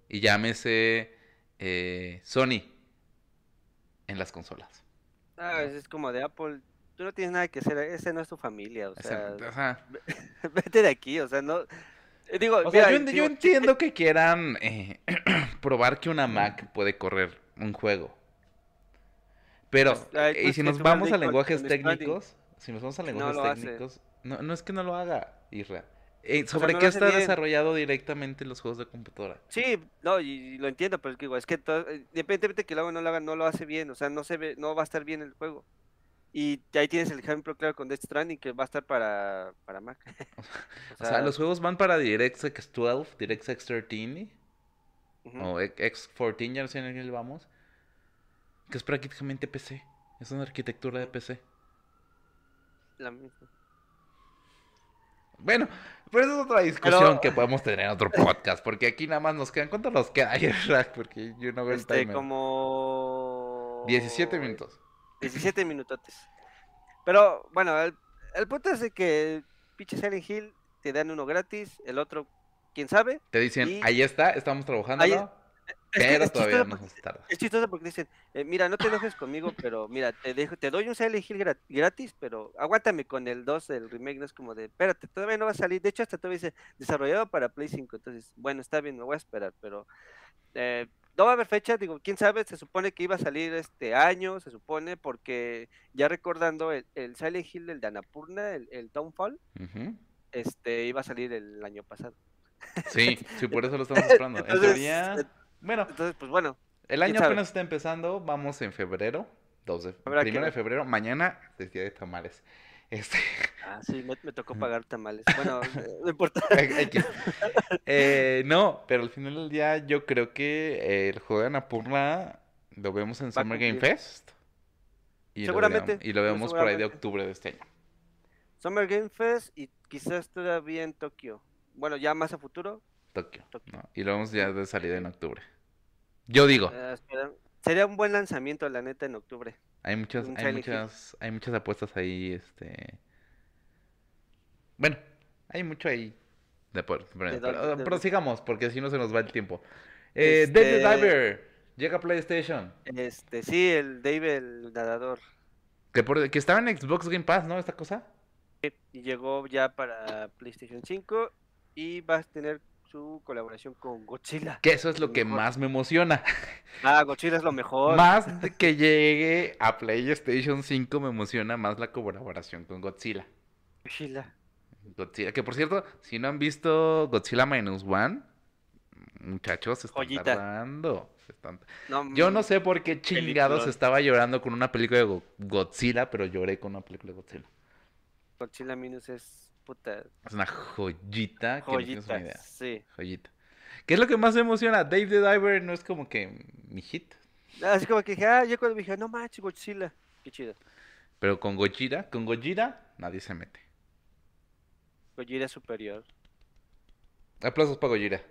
y llámese eh, Sony en las consolas. Ah, es como de Apple. Tú no tienes nada que hacer, ese no es tu familia, o sea, vete de aquí, o sea, no... Eh, digo, yo, entiendo que quieran eh, probar que una Mac puede correr un juego. Pero, pues, y si nos vamos a lenguajes técnicos, si nos vamos a lenguajes técnicos, no, no es que no lo haga, Isra. Eh, ¿Sobre qué está desarrollado directamente los juegos de computadora? Sí, no, y, lo entiendo, pero es que, igual, es que eh, independientemente que lo haga o no lo haga, no lo hace bien, o sea, no se ve, no va a estar bien el juego. Y ahí tienes el ejemplo claro con Death Stranding que va a estar para, para Mac. o, sea, los juegos van para DirectX 12, DirectX 13 o X14, ya no sé en qué vamos. Que es prácticamente PC. Es una arquitectura de PC. La misma. Bueno, pero esa es otra discusión que podemos tener en otro podcast, porque aquí nada más nos quedan. ¿Cuánto nos queda ayer, Porque yo no veo el este, como... 17 minutos. 17 minutotes. Pero, bueno, el, el punto es de que pinche Silent Hill te dan uno gratis, el otro, quién sabe. Te dicen, ahí está, estamos trabajando, pero todavía no se tarda. Es chistoso porque dicen, eh, mira, no te enojes conmigo, pero mira, te dejo, te doy un Silent Hill gratis, pero aguántame con el 2 del remake, no es como de, espérate, todavía no va a salir. De hecho, hasta todavía dice, desarrollado para Play 5. Entonces, bueno, está bien, me voy a esperar, pero eh, no va a haber fecha, digo, quién sabe, se supone que iba a salir este año, se supone, porque ya recordando el, el Silent Hill del de Anapurna, el, el Downfall, este iba a salir el año pasado. Sí, sí, por eso lo estamos esperando. en teoría bueno, entonces, pues bueno. El año apenas está empezando, vamos en febrero, 12, primero de febrero, mañana es día de tamales. Este... Ah, sí, me, tocó pagar tamales. Bueno, no importa. eh, no, pero al final del día yo creo que el juego de Anapurna lo vemos en Summer Game Fest. Y Seguramente. y lo vemos por ahí de octubre de este año. Summer Game Fest y quizás todavía en Tokio. Bueno, ya más a futuro, Tokio. Y lo vamos ya de salida en octubre. Yo digo. Eh, sería un buen lanzamiento, la neta, en octubre. Hay muchas, hay muchas, hay muchas apuestas ahí, este. Bueno, hay mucho ahí. De pero, sigamos, porque si no se nos va el tiempo. Eh, este David Diver, llega a PlayStation. Este, sí, el David el nadador. Que, por, que estaba en Xbox Game Pass, ¿no? Esta cosa. y llegó ya para PlayStation 5 y va a tener su colaboración con Godzilla. Que eso es lo que más me emociona. Ah, Godzilla es lo mejor. Más de que llegue a PlayStation 5 me emociona más la colaboración con Godzilla. Godzilla. Godzilla, que por cierto, si no han visto Godzilla Minus One, muchachos, se están tardando. Yo no sé por qué chingados estaba llorando con una película de Godzilla, pero lloré con una película de Godzilla. Godzilla Minus es es una joyita. Joyita, idea. sí. Joyita. ¿Qué es lo que más me emociona? Dave the Diver no es como que mi hit. Así como que dije, ah, yo cuando dije, no manches, Godzilla. Qué chido. Pero con Gojira, con Gojira, nadie se mete. Gojira superior. Aplausos para Gojira.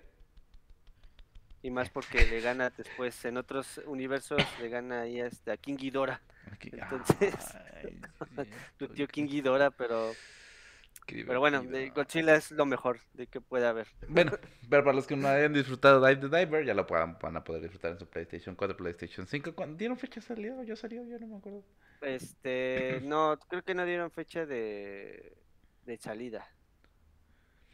Y más porque le gana después, en otros universos, le gana ahí este, a King Ghidorah. Entonces, tu tío King Ghidorah, pero pero bueno, Godzilla es lo mejor de que puede haber. Bueno, pero para los que no hayan disfrutado Dive the Diver, ya lo puedan, van a poder disfrutar en su PlayStation 4, PlayStation 5. ¿Cuándo dieron fecha salió? ¿Yo salió? Yo no me acuerdo. Este, no, creo que no dieron fecha de, de salida.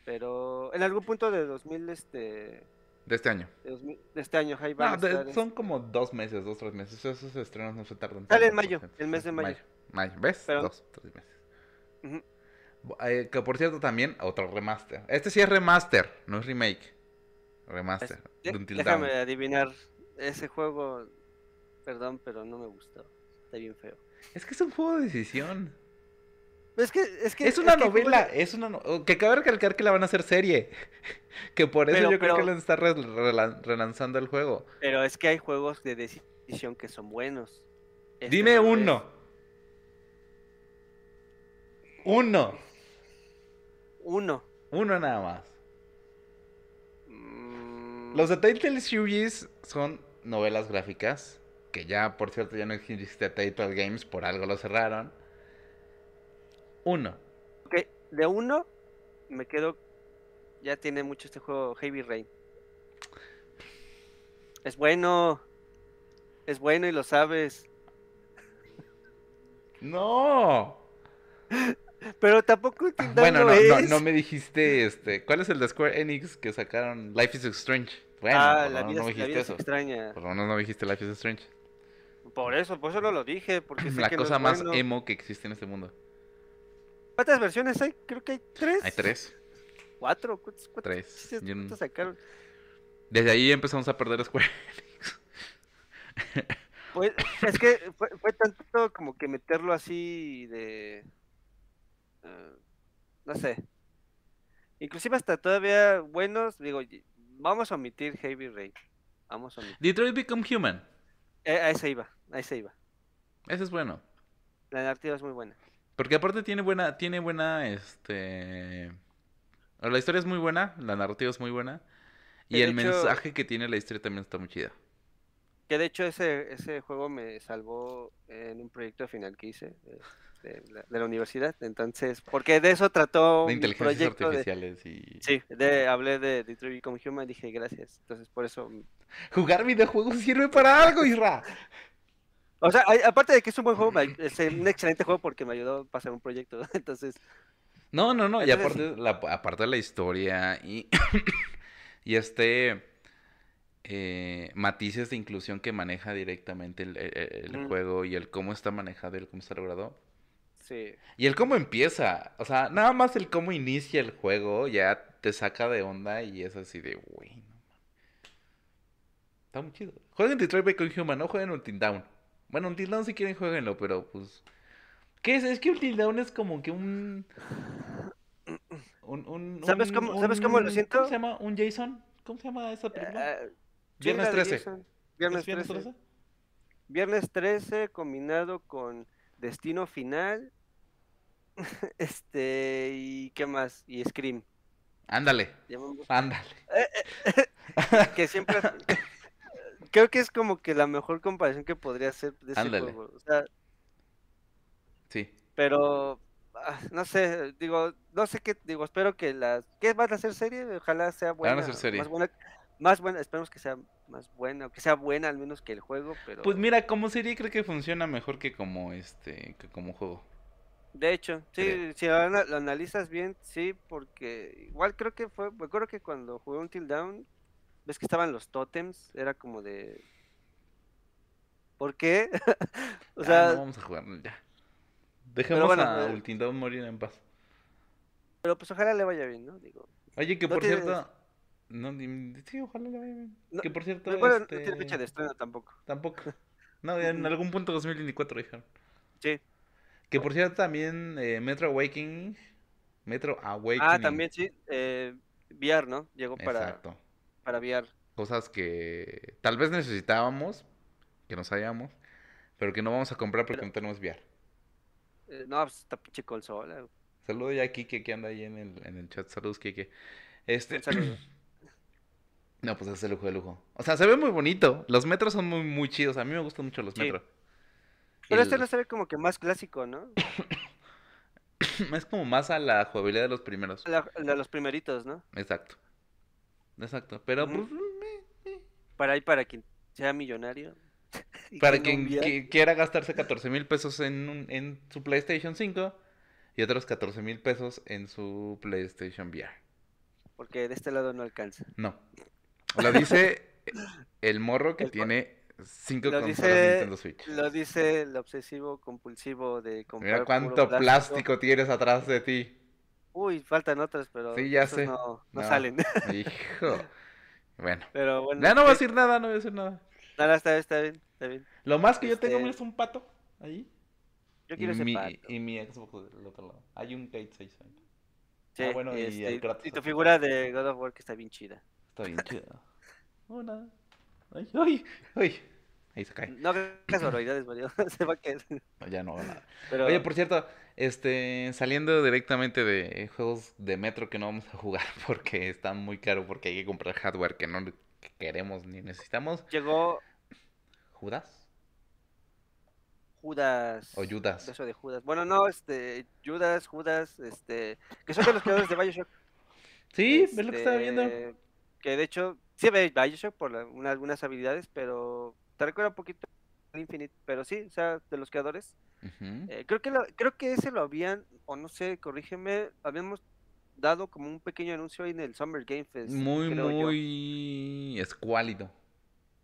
Pero en algún punto de 2000, este... De este año. De, este año, ahí no, son como dos meses, dos, tres meses. Esos estrenos no se tardan. Sale en mayo, el mes de mayo. Mayo, ¿ves? Dos, tres meses. Eh, que por cierto también otro remaster. Este sí es remaster, no es remake. Remaster. déjame adivinar. Ese juego, perdón, pero no me gustó. Está bien feo. Es que es un juego de decisión. Es que es, que, es una novela, es una que cabe recalcar que la van a hacer serie. que por eso yo creo que le está relanzando el juego. Pero es que hay juegos de decisión que son buenos. Este Dime uno. Uno. Uno. Uno nada más. Mm. Los de Title Series son novelas gráficas. Que ya, por cierto, ya no existe Title Games, por algo lo cerraron. Uno. Ok, de uno me quedo. Ya tiene mucho este juego Heavy Rain. Es bueno. Es bueno y lo sabes. No. Pero tampoco Bueno, no, no, me dijiste, este, ¿cuál es el de Square Enix que sacaron Life is Strange? Bueno, ah, la vida, no me dijiste eso. extraña. Por lo menos no me dijiste Life is Strange. Por eso, por eso no lo dije, porque La cosa más emo que existe en este mundo. ¿Cuántas versiones hay? Creo que hay tres. Hay tres. ¿Cuatro? ¿Cuántos, tres. ¿Cuántos sacaron? Desde ahí empezamos a perder Square Enix. Pues, es que fue, fue tanto como que meterlo así de no sé. Inclusive hasta todavía buenos, digo, vamos a omitir Heavy Rain. Vamos a omitir. Detroit Become Human. Eh, a ese iba, a ese iba. Ese es bueno. La narrativa es muy buena. Porque aparte tiene buena, tiene buena, este... La historia es muy buena, la narrativa es muy buena. Y el mensaje que tiene la historia también está muy chida. Que de hecho ese, ese juego me salvó en un proyecto final que hice de, la, universidad. Entonces, porque de eso trató de inteligencias artificiales y... Sí, de, hablé de Detroit Become Human y dije gracias. Entonces por eso... Jugar videojuegos sirve para algo, Isra. O sea, aparte de que es un buen juego, es un excelente juego porque me ayudó a pasar un proyecto. Entonces... No, no, no. Y aparte, la, aparte de la historia y, y este eh, matices de inclusión que maneja directamente el, juego y el cómo está manejado y el cómo está logrado. Sí. Y el cómo empieza. O sea, nada más el cómo inicia el juego ya te saca de onda y es así de, güey, no Está muy chido. Jueguen Detroit Become Human, no jueguen Until Down. Bueno, Until Down si quieren jueguenlo, pero pues... ¿Qué es? Es que Until Down es como que un... un, ¿Sabes, cómo, ¿Sabes cómo lo siento? ¿Cómo se llama? ¿Un Jason? ¿Cómo se llama esa película? Eh, Viernes 13. Viernes 13. Viernes 13 combinado con Destino Final. este, y qué más? Y Scream. Ándale. Ándale. Eh, eh, que siempre creo que es como que la mejor comparación que podría hacer de ese juego. O sea, sí. Pero ah, no sé, digo, no sé qué, digo, espero que las ¿qué van a hacer serie? Ojalá sea buena. Van a hacer serie. Más buena, más buena, esperemos que sea más buena, o que sea buena al menos que el juego, pero Pues mira, como serie creo que funciona mejor que como este, que como juego. De hecho, sí, si lo, analizas bien, sí, porque igual creo que fue, me acuerdo que cuando jugué Until Down, ves que estaban los totems, era como de ¿Por qué? o sea, no vamos a jugar ya. Dejemos a eh, Until Down morir en paz. Pero pues ojalá le vaya bien, ¿no? Digo. Oye, que por cierto, no, sí, ojalá vaya bien. que por cierto. Bueno, este... no tiene fecha de estreno tampoco. Tampoco. No, en algún punto 2024 dijeron. Sí. Que por cierto también eh, Metro Awakening. Metro Awakening. Ah, también sí. Eh, VR, ¿no? Llegó para, Exacto. para VR. Cosas que tal vez necesitábamos, que no sabíamos, pero que no vamos a comprar porque no tenemos VR. Eh, no, pues está pinche consola. Saludos ya a Kike que anda ahí en el, en el chat. Saludos, Kike. Este. No, pues es el lujo de lujo. O sea, se ve muy bonito. Los metros son muy, muy chidos. A mí me gustan mucho los metros. Pero este no se ve como que más clásico, ¿no? es como más a la jugabilidad de los primeros. La, de los primeritos, ¿no? Exacto. Exacto. Pero, pues, Para ahí, para quien sea millonario. para quien quiera gastarse 14 mil pesos en, en su PlayStation 5 y otros 14 mil pesos en su PlayStation VR. Porque de este lado no alcanza. No. Lo dice el morro que tiene cinco lo consolas dice, Nintendo Switch. Lo dice el obsesivo compulsivo de comprar. Mira cuánto plástico. tienes atrás de ti. Uy, faltan otras, pero sí, ya sé. No, no, salen. Hijo. Bueno. Pero bueno. Ya no voy a decir nada, no voy a decir nada. Nada, está, está bien, está bien. Lo más que yo tengo este es un pato ahí. Yo quiero ese pato. Y mi Xbox del otro lado. Hay un Kate 6 Sí, ah, bueno, y, este, y tu figura de God of War que está bien chida. Está bien chida. Oh, nada. Ay, ay, ay. Ahí se cae. No casualidades, Mario. se va a caer. No, ya no va nada. Pero... Oye, por cierto, este, saliendo directamente de juegos de Metro que no vamos a jugar porque están muy caro, porque hay que comprar hardware que no queremos ni necesitamos. Llegó. ¿Judas? Judas. O Judas. Eso de Judas. Bueno, no, este, Judas, Judas, este, que son de los creadores de Bioshock. Sí, es lo que estaba viendo. Que de hecho, sí ve Bioshock por algunas habilidades, pero te recuerda un poquito Infinite, pero sí, o sea, de los creadores. Eh, creo que creo que ese lo habían, o no sé, corrígeme, habíamos dado como un pequeño anuncio ahí en el Summer Game Fest. Muy, muy escuálido.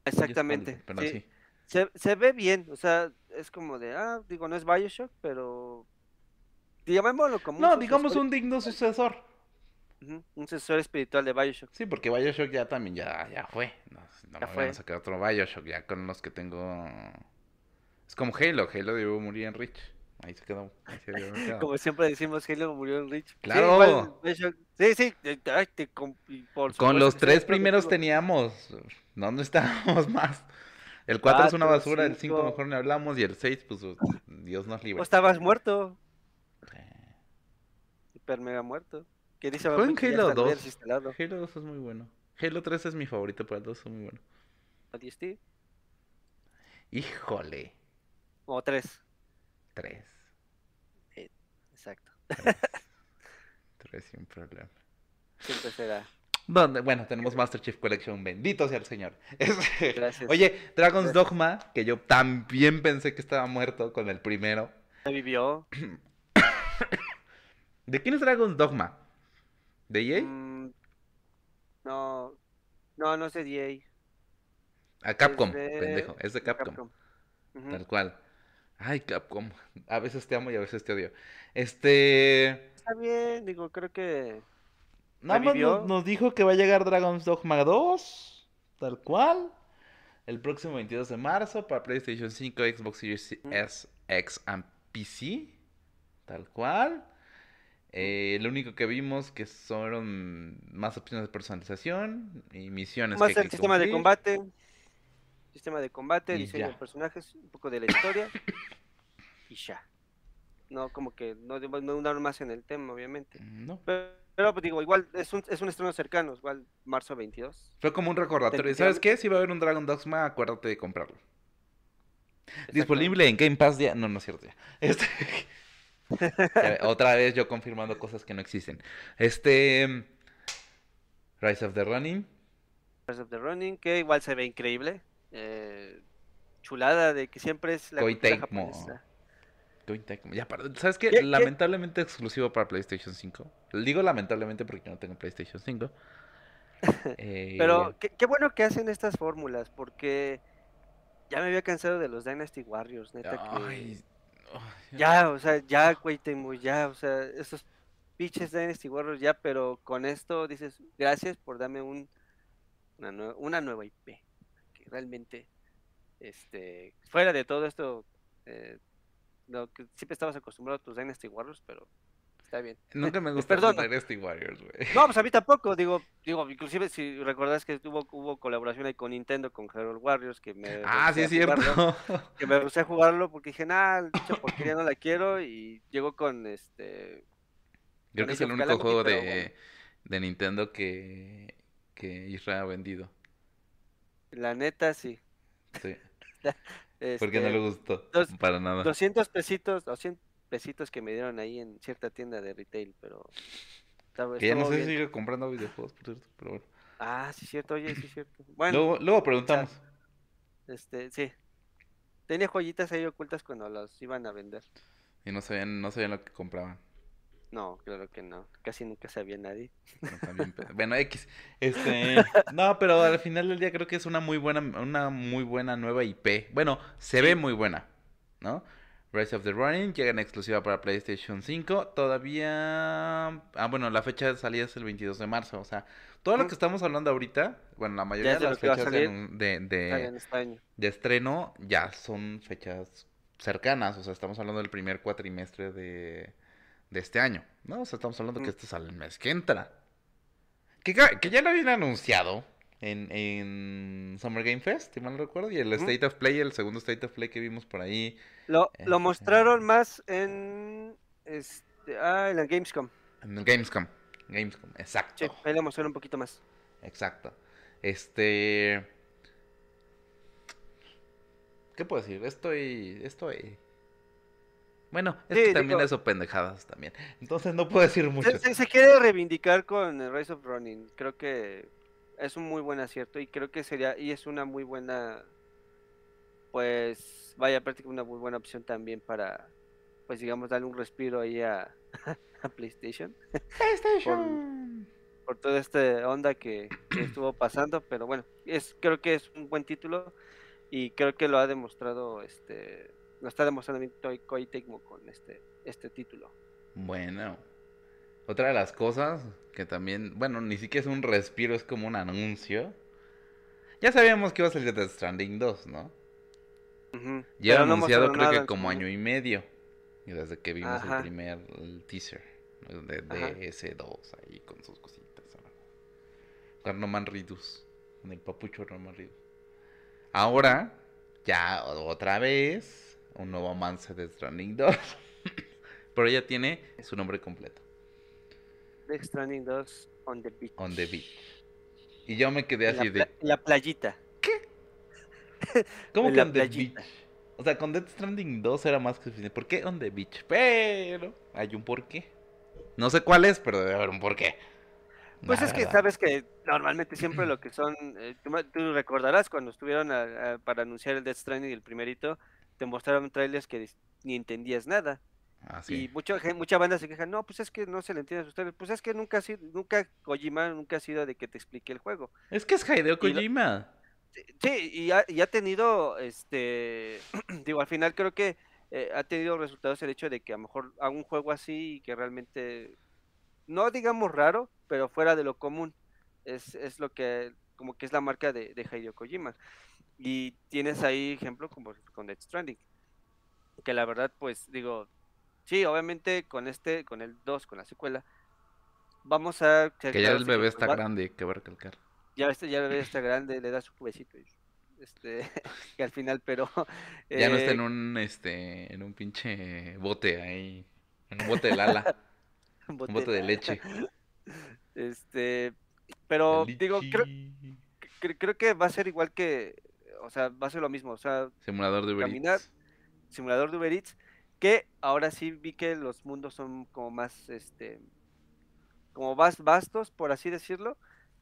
Exactamente. sí. Se, se, ve bien, o sea, es como de, ah, digo, no es Bioshock, pero llamémoslo como... No, digamos un digno sucesor. Un sucesor espiritual de Bioshock. Sí, porque Bioshock ya también ya, ya fue. No, no ya fue. a sacar otro Bioshock ya con los que tengo. Es como Halo. Halo debió morir en Rich. Ahí se quedó. como siempre decimos, Halo murió en Rich. Claro. Sí, sí, con, los tres primeros teníamos. ¿Dónde estábamos más? El 4 es una basura, el 5 mejor ni hablamos y el 6, pues Dios nos libre. O estabas muerto. Hiper mega muerto. ¿Qué dice Halo 2. Halo 2 es muy bueno. Halo 3 es mi favorito, pero el 2 es muy bueno. ¿ODST? Híjole. O 3. 3. exacto. 3 sin problema. Siempre será. Donde, bueno, tenemos Master Chief Collection, bendito sea el Señor. Gracias. Oye, Dragon's Dogma, que yo también pensé que estaba muerto con el primero. vivió? ¿De quién es Dragon's Dogma? ¿De EA? Mm, no, no, no es de EA. A Capcom, pendejo, es de Capcom. Tal cual. Ay, Capcom. A veces te amo y a veces te odio. Este. Está bien, digo, creo que. Nada más nos, dijo que va a llegar Dragon's Dogma 2. Tal cual. El próximo 22 de marzo para PlayStation 5, Xbox Series S, X y PC. Tal cual. Eh, lo único que vimos que son más opciones de personalización y misiones. Más el sistema de combate. Sistema de combate, diseño de personajes, un poco de la historia. y ya. No, como que no, no más en el tema, obviamente. No. Pero, pues, digo, igual es un, es un estreno cercano, igual marzo 22. Fue como un recordatorio. ¿Sabes qué? Si va a haber un Dragon Dogma, acuérdate de comprarlo. Disponible en Game Pass ya. No, no es cierto ya. Este... Otra vez yo confirmando cosas que no existen. Este. Rise of the Running. Rise of the Running, que igual se ve increíble. Eh, chulada de que siempre es la ya, ¿Sabes qué? Lamentablemente exclusivo para PlayStation 5. Digo lamentablemente porque no tengo PlayStation 5. Eh, Pero qué, bueno que hacen estas fórmulas porque ya me había cansado de los Dynasty Warriors, neta. Ya, o sea, ya, güey, ya, o sea, esos pinches Dynasty Warriors ya, pero con esto dices, gracias por darme un, una, nueva IP. Que realmente, este, fuera de todo esto, eh, que siempre estabas acostumbrado a tus Dynasty Warriors, pero está bien. Nunca me gustó Dynasty Warriors, güey. No, pues a mí tampoco, digo, digo, inclusive si recordás que hubo, hubo colaboración ahí con Nintendo, con Herald Warriors, que me... Ah, sí, es cierto. que me gusté jugarlo porque dije, nah, dicho porque ya no la quiero, y llegó con este... Creo que es el único juego de, de Nintendo que, que Israel ha vendido. La neta, sí. Sí. Porque no le este, gustó para nada. 200 pesitos, 200 pesitos que me dieron ahí en cierta tienda de retail, pero... Que ya no sé si sigue comprando videojuegos, por cierto, pero bueno. Ah, sí, cierto, oye, sí, cierto. Bueno. Luego, preguntamos. este, sí. Tenía joyitas ahí ocultas cuando las iban a vender. Y no sabían, no sabían lo que compraban. No, claro que no. Casi nunca sabía nadie. bueno, X. Este, no, pero al final del día creo que es una muy buena, una muy buena nueva IP. Bueno, se ve muy buena, ¿no? Rise of the Running llega en exclusiva para PlayStation 5. Todavía. Ah, bueno, la fecha de salida es el 22 de marzo. O sea, todo lo que estamos hablando ahorita, bueno, la mayoría de las fechas de, de, este de, estreno ya son fechas cercanas. O sea, estamos hablando del primer cuatrimestre de, de este año, ¿no? O sea, estamos hablando que este sale el mes que entra. Que, que ya lo habían anunciado en, en Summer Game Fest, si mal recuerdo, y el State of Play, el segundo State of Play que vimos por ahí. Lo, lo este, mostraron más en, este, ah, en el Gamescom. En el Gamescom, Gamescom, exacto. Sí, ahí lo mostraron un poquito más. Exacto. Este... ¿Qué puedo decir? Estoy... Estoy... Bueno, esto también es pendejadas también. Entonces no puedo decir mucho. Se, quiere reivindicar con el Rise of Running. Creo que es un muy buen acierto y creo que sería y es una muy buena pues vaya prácticamente una muy buena opción también para pues digamos darle un respiro ahí a, PlayStation. PlayStation. por, toda esta onda que, que, estuvo pasando, pero bueno, es creo que es un buen título y creo que lo ha demostrado este lo está demostrando Koei Tecmo con este, este título. Bueno, otra de las cosas que también, bueno, ni siquiera es un respiro, es como un anuncio. Ya sabíamos que iba a salir Death Stranding 2, ¿no? Ya anunciado creo que como año y medio. Y desde que vimos el primer teaser de, de ese 2 ahí con sus cositas. Con Roman Ridus. Con el papucho Roman Ridus. Ahora ya otra vez un nuevo avance de Stranding 2. Pero ya tiene su nombre completo. Death Stranding 2 on the beach. On the beach. Y yo me quedé así de. La playita. ¿Qué? ¿Cómo que on the beach? O sea, con Death Stranding 2 era más que suficiente. ¿Por qué on the beach? Pero hay un porqué. No sé cuál es, pero debe haber un porqué. Pues es que sabes que normalmente siempre lo que son, eh, tú, recordarás cuando estuvieron para anunciar el Death Stranding el primerito, te mostraron trailers que ni entendías nada. Ah, y mucha, mucha banda se queja, no, pues es que no se le entiende a ustedes. Pues es que nunca ha sido, nunca Kojima nunca ha sido de que te explique el juego. Es que es Hideo Kojima. sí, y ha, y ha, tenido, este, digo, al final creo que eh, ha tenido resultados el hecho de que a lo mejor haga un juego así y que realmente, no digamos raro, pero fuera de lo común. Es, es lo que, como que es la marca de, de Hideo Kojima. Y tienes ahí ejemplo como con Death Stranding. Que la verdad, pues, digo, Sí, obviamente con este, con el 2, con la secuela, vamos a... Que ya el bebé está grande, que va a recalcar. Ya, este, ya el bebé está grande, le da su besito. Este, que al final, pero... ya no está en eh, un, este, en un pinche bote ahí, en un bote de lala. un bote, de leche. Este, pero digo, creo, creo que va a ser igual que, o sea, va a ser lo mismo, o sea... Simulador de Uber caminar, Simulador de Uber Eats que ahora sí vi que los mundos son como más, este, como más vastos, por así decirlo,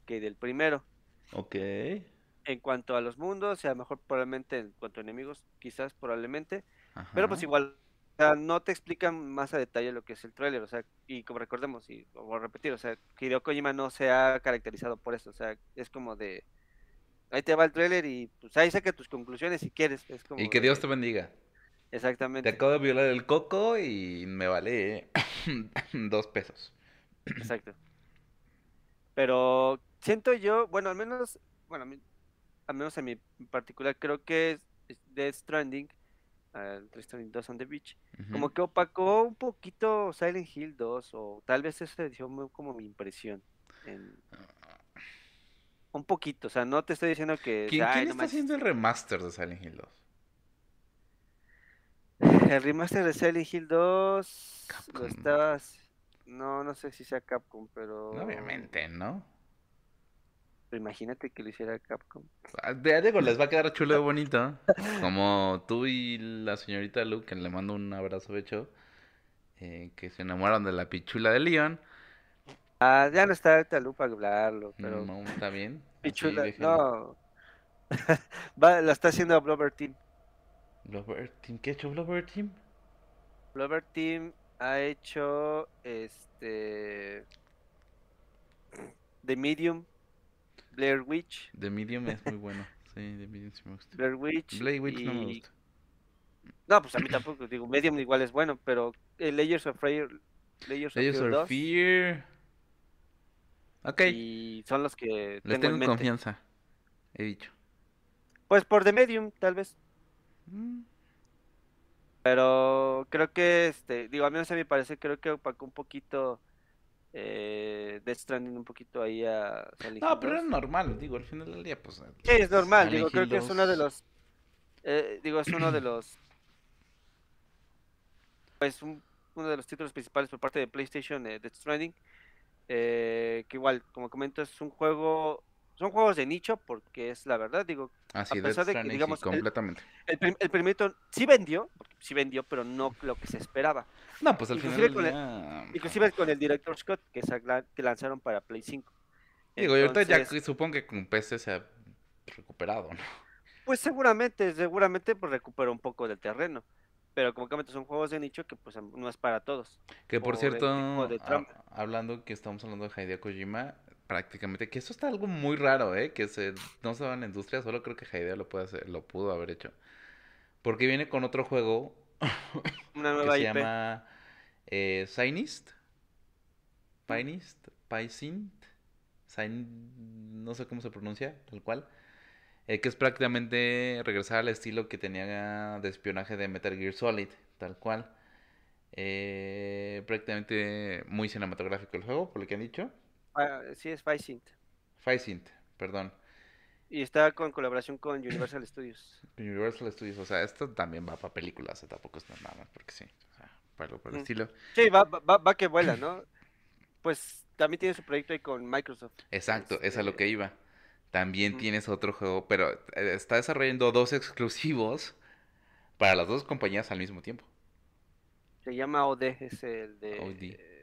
que del primero. Ok. En cuanto a los mundos, o sea, mejor probablemente en cuanto a enemigos, quizás probablemente. Pero pues igual, o sea, no te explican más a detalle lo que es el tráiler, o sea, y como recordemos, y voy a repetir, o sea, Hideo Kojima no se ha caracterizado por eso, o sea, es como de, ahí te va el tráiler y pues ahí saca tus conclusiones si quieres. Es como y que Dios te bendiga. Exactamente. Te acabo de violar el coco y me vale dos pesos. Exacto. Pero siento yo, bueno, al menos, bueno, al menos en mi particular, creo que Death Stranding, uh, Death Stranding 2 on the Beach, como que opacó un poquito Silent Hill 2, o tal vez esa edición como mi impresión. Un poquito, o sea, no te estoy diciendo que... ¿Quién, ¿quién está haciendo el remaster de Silent Hill 2? El remaster de Silent Hill 2 lo estabas. No, no sé si sea Capcom, pero. Obviamente, ¿no? imagínate que lo hiciera Capcom. Ah, ya digo, les va a quedar chulo y bonito. Como tú y la señorita Luke, que le mando un abrazo hecho. Eh, que se enamoraron de la pichula de Leon. Ah, ya no está ahorita Luke para hablarlo, pero. No, está bien. Pichula, no. va, la está haciendo Blobber Team. Blover Team, ¿qué ha hecho Blover Team? Blover Team ha hecho este The Medium, Blair Witch. The Medium es muy bueno. Sí, The Medium sí me gusta. Blair Witch. Blair Witch no me gusta. No, pues a mí tampoco. Digo, Medium igual es bueno, pero eh, Layers of Fear. Layers, Layers of, Fear. Ok. Y son los que. Les tengo, confianza. He dicho. Pues por The Medium, tal vez. Pero creo que, este, digo, a mí a mi parece, creo que opacó un poquito eh, Death Stranding un poquito ahí a No, pero es normal, digo, al final del día, pues. Sí, es normal, digo, creo que es uno de los. Eh, digo, es uno de los. Pues uno de los títulos principales por parte de PlayStation, eh, Death Stranding. Eh, que igual, como comento, es un juego son juegos de nicho porque es la verdad, digo, Así a pesar de que digamos completamente. El, el, primerito sí vendió, sí vendió, pero no lo que se esperaba. No, pues al inclusive final con inclusive con el Director Scott que, que lanzaron para Play 5. Digo, y ahorita ya supongo que con PC se ha recuperado, ¿no? Pues seguramente, seguramente pues recuperó un poco del terreno. Pero como que son juegos de nicho que pues no es para todos. Que por cierto, hablando que estamos hablando de Hideo Kojima, prácticamente, que eso está algo muy raro, ¿eh? Que se, no se va en la industria, solo creo que Hideo lo, puede hacer, lo pudo haber hecho. Porque viene con otro juego Una nueva que se llama eh, Sinist. Pinist, Paisint, no sé cómo se pronuncia, tal cual. Eh, que es prácticamente regresar al estilo que tenía de espionaje de Metal Gear Solid, tal cual. Eh, prácticamente muy cinematográfico el juego, por lo que han dicho. Sí, es Faisint. Faisint, perdón. Y está con colaboración con Universal Studios. Universal Studios, o sea, esto también va para películas, tampoco es nada más porque sí, o sea, para por el estilo. Sí, va, va, va que vuela, ¿no? Pues también tiene su proyecto ahí con Microsoft. Exacto, es a lo este, que iba. También tienes otro juego, pero eh, está desarrollando dos exclusivos para las dos compañías al mismo tiempo. Se llama OD, es el de...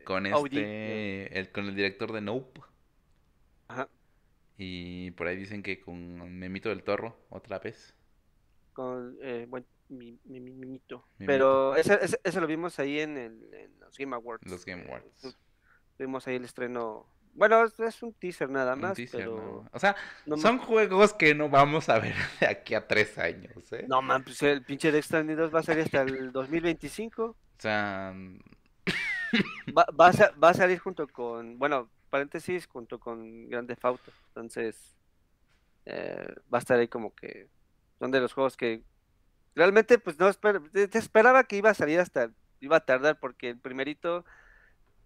Con este, el, con el director de Nope. Ajá. Y por ahí dicen que con Memito del Torro, otra vez. Con, eh, bueno, mi, mi, Mimito. Pero ese, ese, lo vimos ahí en, el, en los Game Awards. Los Game Awards. vimos ahí el estreno bueno, es un teaser nada más, pero... O sea, son juegos que no vamos a ver de aquí a tres años, ¿eh? No, man, pues el pinche de 2 va a salir hasta el 2025. O sea... Va, va, a, salir junto con, bueno, paréntesis, junto con Grande Fauto. Entonces, eh, va a estar ahí como que son de los juegos que realmente, pues no esper te esperaba que iba a salir hasta, iba a tardar porque el primerito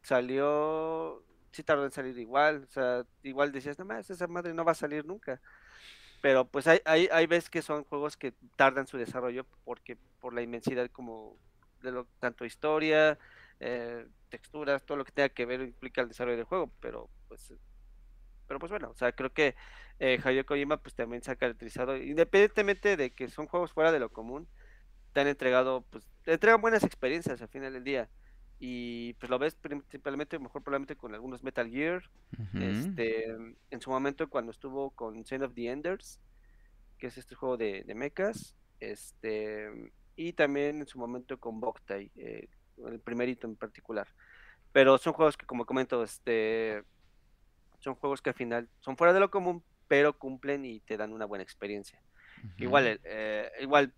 salió sí tardó en salir igual, o sea, igual decías, no más, esa madre no va a salir nunca. Pero pues hay, hay, hay veces que son juegos que tardan su desarrollo porque por la inmensidad como de lo, tanto historia, eh, texturas, todo lo que tenga que ver implica el desarrollo del juego, pero pues pero pues bueno, o sea, creo que eh, Hideo Kojima pues también se ha caracterizado, independientemente de que son juegos fuera de lo común, te han entregado, pues, te entregan buenas experiencias al final del día. Y pues lo ves principalmente, mejor probablemente con algunos Metal Gear, este, en su momento cuando estuvo con Send of the Enders, que es este juego de, de mechas, este, y también en su momento con Boktai, eh, el primerito en particular. Pero son juegos que, como comento, este, son juegos que al final son fuera de lo común, pero cumplen y te dan una buena experiencia. Igual, eh, igual,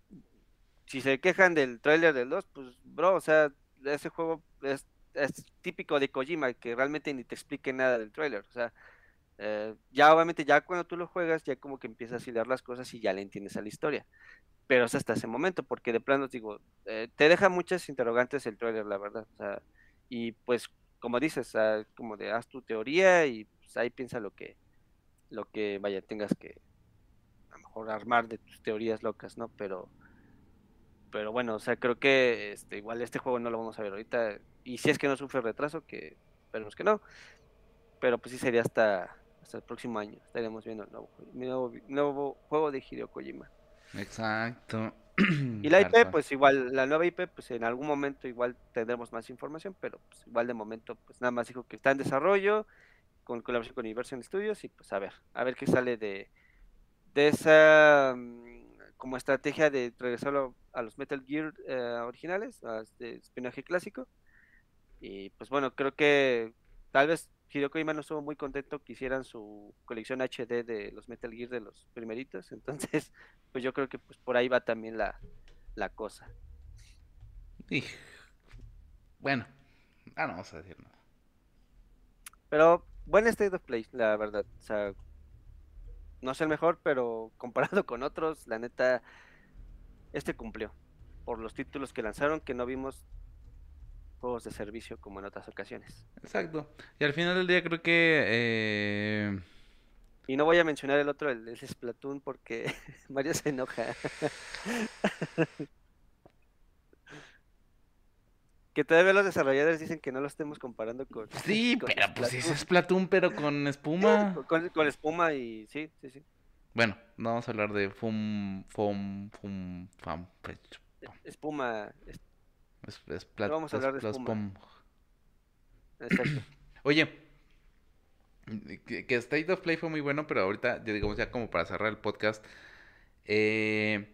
si se quejan del trailer del 2, pues, bro, o sea, ese juego es, típico de Kojima, que realmente ni te explique nada del trailer. O sea, eh, ya obviamente ya cuando tú lo juegas, ya como que empiezas a hilar las cosas y ya le entiendes a la historia. Pero es hasta ese momento, porque de plano digo, eh, te deja muchas interrogantes el trailer, la verdad. Y pues, como dices, como de haz tu teoría y pues, ahí piensa lo que, lo que vaya, tengas que a lo mejor armar de tus teorías locas, ¿no? Pero pero bueno, o sea, creo que este, igual este juego no lo vamos a ver ahorita. Y si es que no sufre retraso, que esperemos que no. Pero pues sí sería hasta, hasta el próximo año. Estaremos viendo el nuevo, nuevo, juego de Hideo Kojima. Exacto. Y la IP, pues igual, la nueva IP, pues en algún momento igual tendremos más información, pero pues igual de momento, pues nada más dijo que está en desarrollo, con colaboración con Universal Studios, y pues a ver, a ver qué sale de, de esa mm, como estrategia de regresarlo a los Metal Gear eh, originales, a este espionaje clásico. Y pues bueno, creo que tal vez Hideo Kojima no estuvo muy contento que hicieran su colección HD de los Metal Gear de los primeritos, entonces pues yo creo que pues por ahí va también la, la cosa. Y, bueno, ah, no vamos a decir nada. Pero buen state of play, la verdad. O sea, no es el mejor, pero comparado con otros, la neta, este cumplió. Por los títulos que lanzaron, que no vimos juegos de servicio como en otras ocasiones. Exacto. Y al final del día creo que... Eh, y no voy a mencionar el otro, el, el Splatoon, porque Mario se enoja. que todavía los desarrolladores dicen que no lo estemos comparando con. Sí, pero pues es Splatoon, pero con espuma. con, con, espuma y sí, sí, sí. Bueno, no vamos a hablar de fum, fum, fum, fam. Espuma. Es, es, vamos a hablar de espuma. Exacto. Oye, que, State of Play fue muy bueno, pero ahorita, digamos, ya como para cerrar el podcast, eh,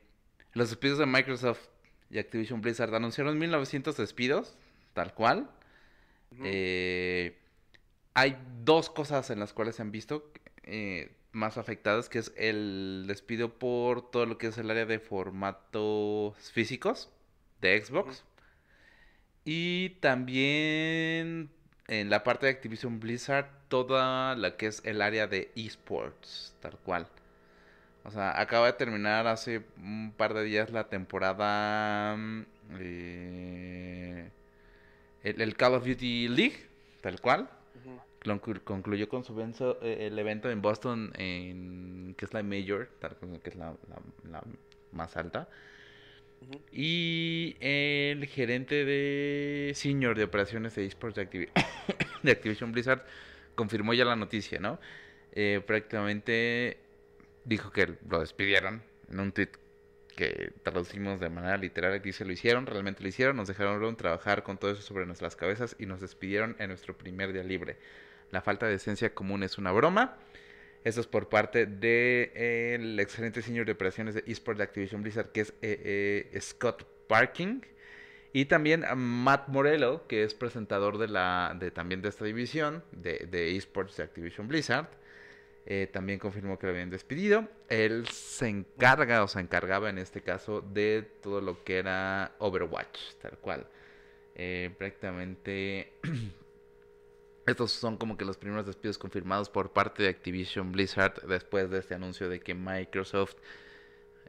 los despidos de Microsoft y Activision Blizzard anunciaron 1900 despidos, tal cual. Eh, hay dos cosas en las cuales se han visto. Eh, más afectadas, que es el despido por todo lo que es el área de formatos físicos de Xbox. Y también en la parte de Activision Blizzard, toda la que es el área de esports, tal cual. O sea, acaba de terminar hace un par de días la temporada. Mm, eh, el, Call of Duty League, tal cual. concluyó con su evento, eh, el evento en Boston, en, que es la Major, que es la, más alta. Y el gerente de senior de operaciones de esports de, de Activision Blizzard confirmó ya la noticia, ¿no? Eh, prácticamente dijo que lo despidieron en un tweet que traducimos de manera literal, dice, lo hicieron, realmente lo hicieron, nos dejaron trabajar con todo eso sobre nuestras cabezas y nos despidieron en nuestro primer día libre. La falta de esencia común es una broma. Eso es por parte del de, excelente señor de operaciones de eSports de Activision Blizzard, que es eh, eh, Scott Parking. Y también Matt Morello, que es presentador de la, de, también de esta división de, de eSports de Activision Blizzard. Eh, también confirmó que lo habían despedido. Él se encarga o se encargaba en este caso de todo lo que era Overwatch, tal cual. Eh, prácticamente estos son como que los primeros despidos confirmados por parte de Activision Blizzard después de este anuncio de que Microsoft,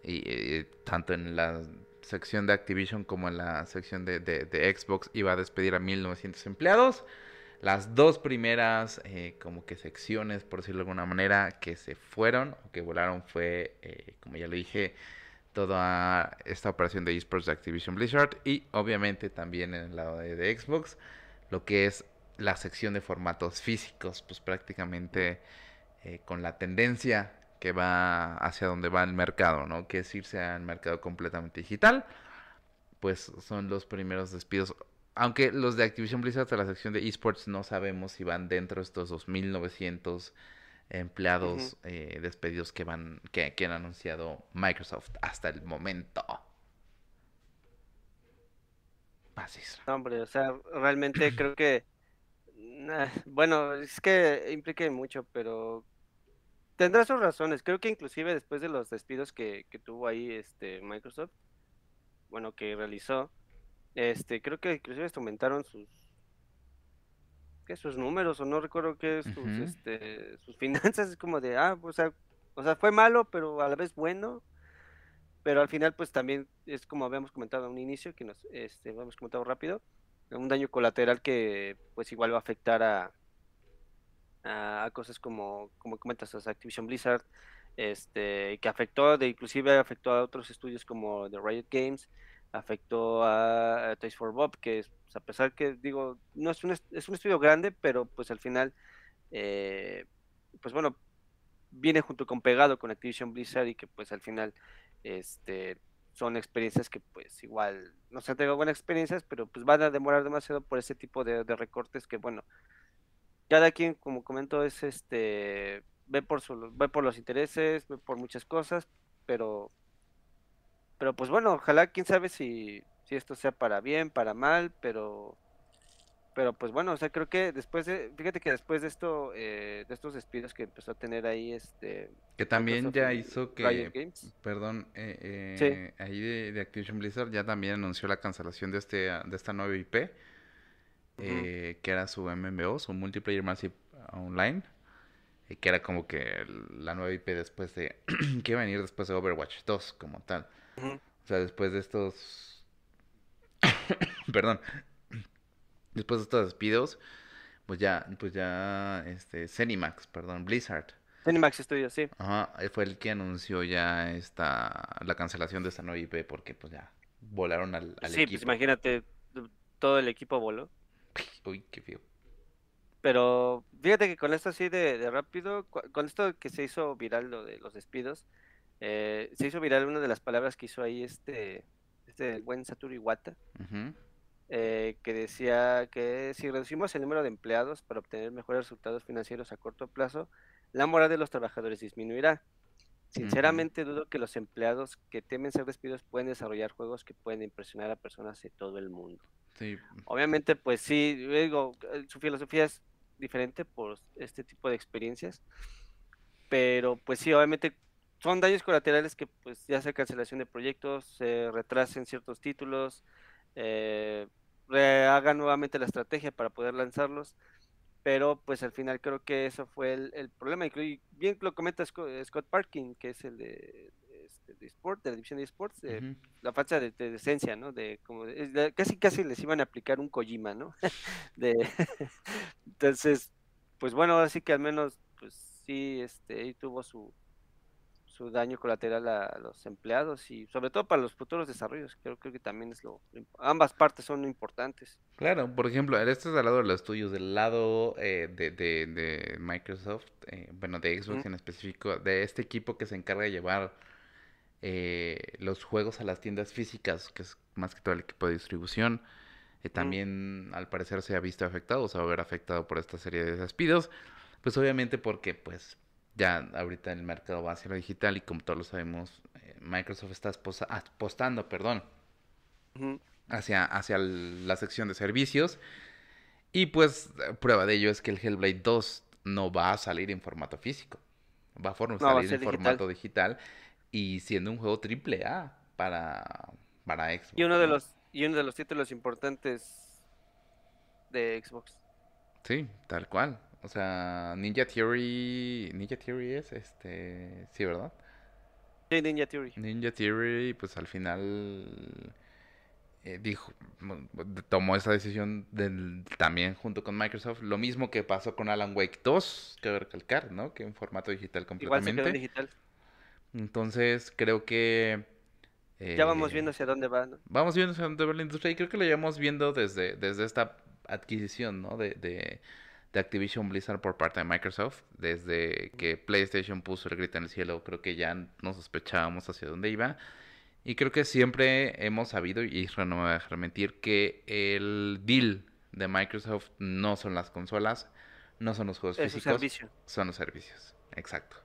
y, tanto en la sección de Activision como en la sección de, Xbox, iba a despedir a 1900 empleados. Las dos primeras eh, como que secciones, por decirlo de alguna manera, que se fueron o que volaron fue, eh, como ya le dije, toda esta operación de esports de Activision Blizzard y obviamente también en el lado de, Xbox, lo que es la sección de formatos físicos, pues prácticamente eh, con la tendencia que va hacia donde va el mercado, ¿no? Que es irse al mercado completamente digital, pues son los primeros despidos aunque los de Activision Blizzard de la sección de esports no sabemos si van dentro de estos 2.900 empleados eh, despedidos que van que, han anunciado Microsoft hasta el momento. hombre, o sea, realmente creo que bueno, es que implica mucho, pero tendrá sus razones. Creo que inclusive después de los despidos que, que tuvo ahí este Microsoft, bueno, que realizó, este, creo que inclusive aumentaron sus ¿qué? sus números o no recuerdo qué sus este sus finanzas es como de ah, o sea, o sea, fue malo, pero a la vez bueno. Pero al final pues también es como habíamos comentado a un inicio que nos este habíamos comentado rápido, un daño colateral que pues igual va a afectar a a, cosas como como comentas a Activision Blizzard este que afectó de inclusive afectó a otros estudios como The Riot Games afectó a, Toys for Bob, que es, pues, a pesar que digo, no es un, es un estudio grande, pero pues al final, eh, pues bueno, viene junto con pegado con Activision Blizzard y que pues al final, este, son experiencias que pues igual no se han tenido buenas experiencias, pero pues van a demorar demasiado por ese tipo de, de recortes que bueno, cada quien, como comento, es este, ve por, su, ve por los intereses, ve por muchas cosas, pero pero pues bueno, ojalá, quién sabe si, si esto sea para bien, para mal, pero pero pues bueno, o sea, creo que después de, fíjate que después de esto, eh, de estos despidos que empezó a tener ahí, este... Que también ya hizo que, perdón, eh, eh, ahí de, Activision Blizzard ya también anunció la cancelación de este de esta nueva IP, que era su MMO, su Multiplayer Massive Online, que era como que la nueva IP después de, que iba a venir después de Overwatch 2 como tal. O sea, después de estos... Perdón. Después de estos despidos, pues ya, pues ya, este, Cenimax, perdón, Blizzard. Cenimax Studios, sí. Ajá, fue el que anunció ya esta, la cancelación de esta nueva IP porque pues ya volaron al, al sí, pues imagínate, todo el equipo voló. Uy, qué feo. Pero fíjate que con esto así de, de rápido, con esto que se hizo viral lo de los despidos, eh, se hizo viral una de las palabras que hizo ahí este, este buen Satoru Iwata, eh, que decía que si reducimos el número de empleados para obtener mejores resultados financieros a corto plazo, la moral de los trabajadores disminuirá. Sinceramente dudo que los empleados que temen ser despidos pueden desarrollar juegos que pueden impresionar a personas de todo el mundo. Obviamente, pues sí, digo, eh, su filosofía es diferente por este tipo de experiencias, pero pues sí, obviamente son daños colaterales que pues ya sea cancelación de proyectos, se retrasen ciertos títulos, eh, rehagan nuevamente la estrategia para poder lanzarlos, pero pues al final creo que eso fue el, problema, y bien lo comenta Scott, Parkin, que es el de, este, de Sport, de la división de Sports, la falta de, decencia, ¿no? De como casi casi les iban a aplicar un Kojima, ¿no? de entonces pues bueno, así que al menos, pues sí, este, ahí tuvo su, su daño colateral a los empleados y sobre todo para los futuros desarrollos. Creo, creo que también es lo, ambas partes son importantes. Claro, por ejemplo, esto es del lado de los tuyos, del lado eh, de, de, de, Microsoft, eh, bueno, de Xbox en específico, de este equipo que se encarga de llevar eh, los juegos a las tiendas físicas, que es más que todo el equipo de distribución. también al parecer se ha visto afectado, o se va a ver afectado por esta serie de despidos, pues obviamente porque pues ya ahorita el mercado va hacia lo digital y como todos lo sabemos, eh, Microsoft está apostando, perdón, hacia, hacia la sección de servicios. Y pues prueba de ello es que el Hellblade 2 no va a salir en formato físico, va a, salir en formato digital y siendo un juego triple A para, para Xbox. Y uno de los y uno de los títulos importantes de Xbox. Sí, tal cual. O sea, Ninja Theory. Ninja Theory es este. Sí, ¿verdad? Sí, Ninja Theory. Ninja Theory, pues al final. Eh, dijo. Tomó esa decisión del, también junto con Microsoft. Lo mismo que pasó con Alan Wake 2, que recalcar, ¿no? Que en formato digital completamente. Igual se digital. Entonces, creo que. ya vamos viendo hacia dónde va, ¿no? Vamos viendo hacia dónde va la industria y creo que lo llevamos viendo desde, desde esta adquisición, ¿no? de, de de Activision Blizzard por parte de Microsoft. Desde que PlayStation puso el grito en el cielo, creo que ya no sospechábamos hacia dónde iba. Y creo que siempre hemos sabido, y Israel no me va a dejar mentir, que el deal de Microsoft no son las consolas, no son los juegos físicos, son los servicios. Exacto.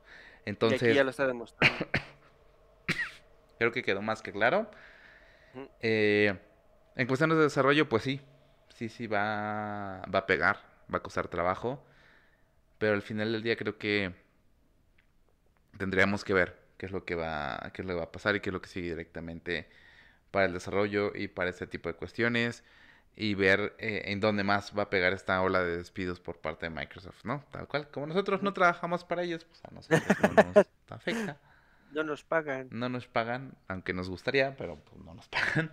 Entonces, y aquí ya lo está demostrando. creo que quedó más que claro. Eh, en cuestiones de desarrollo, pues sí, sí, sí va, va a pegar va a costar trabajo, pero al final del día creo que tendríamos que ver qué es lo que va, qué es lo que va a pasar y qué es lo que sigue directamente para el desarrollo y para este tipo de cuestiones y ver eh, en dónde más va a pegar esta ola de despidos por parte de Microsoft, ¿no? Tal cual, como nosotros no trabajamos para ellos, pues a nosotros no nos afecta. No nos pagan. No nos pagan, aunque nos gustaría, pero pues, no nos pagan.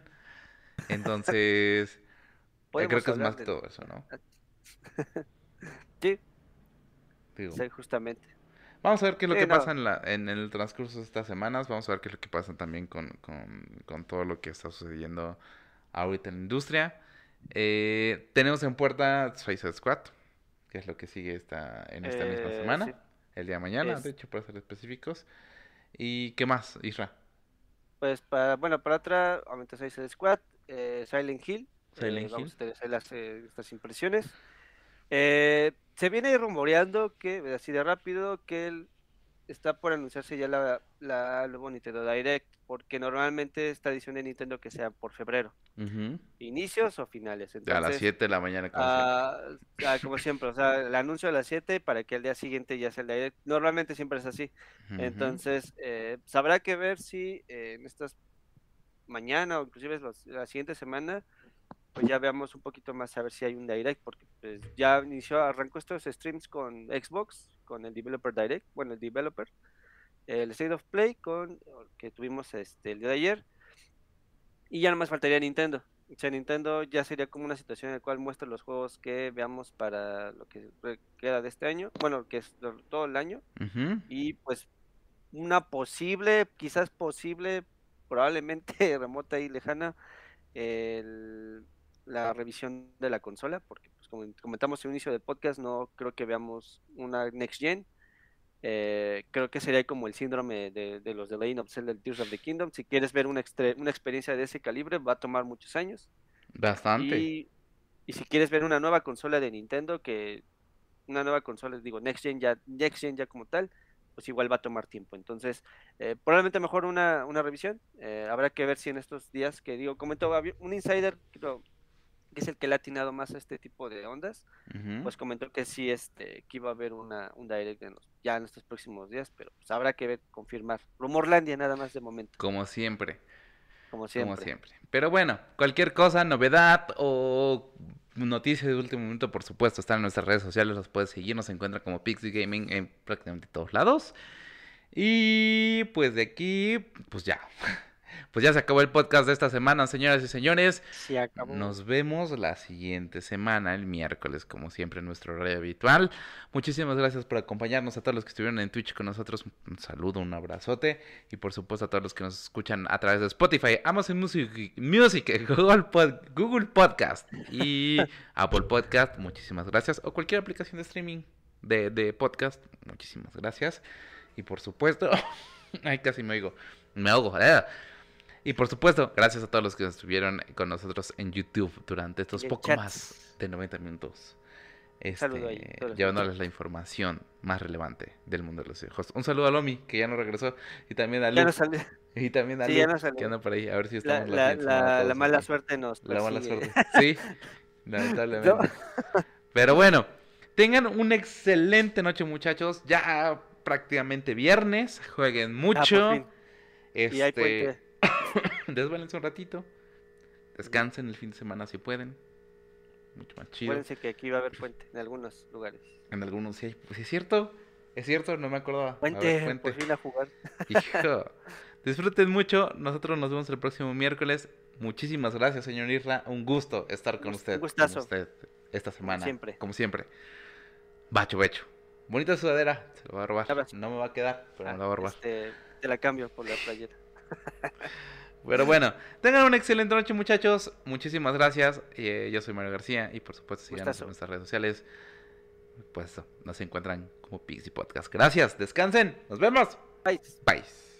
Entonces, creo que es más que todo eso, ¿no? sí. Sí, justamente. Vamos a ver qué es lo que pasa en, la, en el transcurso de estas semanas. Vamos a ver qué es lo que pasa también con, todo lo que está sucediendo ahorita en la industria. Eh, tenemos en puerta Suicide Squad, que es lo que sigue esta, en esta misma eh, semana. El día de mañana, de hecho, para ser específicos. ¿Y qué más, Isra? Pues para, bueno, para otra, aumenta Suicide Squad, eh, Silent Hill. Silent Hill. Vamos a las, estas impresiones. Eh, se viene rumoreando que, así de rápido, que él está por anunciarse ya la, la nuevo Nintendo Direct, porque normalmente esta edición de Nintendo que sea por febrero. Inicios o finales. a las 7 de la mañana. Como, ah, siempre. Ah, como siempre, o sea, el anuncio a las 7 para que el día siguiente ya sea el Direct. Normalmente siempre es así. Entonces, eh, pues, habrá que ver si eh, en estas mañana o inclusive la siguiente semana pues ya veamos un poquito más a ver si hay un direct, porque pues ya inició, arrancó estos streams con Xbox, con el Developer Direct, bueno, el Developer, el State of Play con que tuvimos este el día de ayer, y ya no más faltaría Nintendo. O sea, Nintendo ya sería como una situación en la cual muestra los juegos que veamos para lo que queda de este año, bueno, que es todo el año, y pues una posible, quizás posible, probablemente remota y lejana, el la revisión de la consola, porque pues, como comentamos en el inicio del podcast, no creo que veamos una Next Gen. Eh, creo que sería como el síndrome de, los de Legend of Zelda Tears of the Kingdom. Si quieres ver una, una experiencia de ese calibre, va a tomar muchos años. Bastante. Y, si quieres ver una nueva consola de Nintendo, que una nueva consola, digo, Next Gen ya, Next Gen ya como tal, pues igual va a tomar tiempo. Entonces, eh, probablemente mejor una, una revisión. Eh, habrá que ver si en estos días que digo, comentó un insider, creo, que es el que le ha atinado más a este tipo de ondas, pues comentó que sí, este, que iba a haber una, un direct ya en estos próximos días, pero pues habrá que ver, confirmar. Rumorlandia nada más de momento. Como siempre. Como siempre. Como siempre. Pero bueno, cualquier cosa, novedad o noticias de último momento, por supuesto, están en nuestras redes sociales, los puedes seguir, nos encuentra como Pixie Gaming en prácticamente todos lados. Y pues de aquí, pues ya. Pues ya se acabó el podcast de esta semana, señoras y señores. Se acabó. Nos vemos la siguiente semana, el miércoles, como siempre, en nuestro horario habitual. Muchísimas gracias por acompañarnos a todos los que estuvieron en Twitch con nosotros. Un saludo, un abrazote. Y por supuesto a todos los que nos escuchan a través de Spotify, Amazon Music, Music Google, Google Podcast y Apple Podcast. Muchísimas gracias. O cualquier aplicación de streaming de, de podcast. Muchísimas gracias. Y por supuesto, ay, casi me oigo. Me ahogo. ¿eh? Y por supuesto, gracias a todos los que estuvieron con nosotros en YouTube durante estos poco más de 90 minutos. Este, llevándoles la información más relevante del mundo de los hijos. Un saludo a Lomi, que ya no regresó, y también a Lu. y también a sí, que anda por ahí, a ver si estamos La, la, la, mala suerte nos La mala suerte, sí, lamentablemente. Pero bueno, tengan una excelente noche, muchachos. Ya prácticamente viernes, jueguen ah, mucho. este... Y hay puente. Desválense un ratito. Descansen el fin de semana si pueden. Mucho más chido. Acuérdense que aquí va a haber puente en algunos lugares. En algunos sí Pues es cierto. Es cierto, no me acordaba. Puente, puente. por fin a jugar. Hijo. Disfruten mucho. Nosotros nos vemos el próximo miércoles. Muchísimas gracias, señor Irra. Un gusto estar con usted. Un gustazo. Con usted esta semana. Como siempre. Como siempre. Bacho, bacho. Bonita sudadera. Se lo va a robar. No me va a quedar, pero me la va a robar. Este, te la cambio por la playera. Pero bueno, tengan una excelente noche, muchachos. Muchísimas gracias. Eh, yo soy Mario García y por supuesto síganos en nuestras redes sociales. Pues nos encuentran como Pixie Podcast. Gracias, descansen. Nos vemos. Bye. Bye.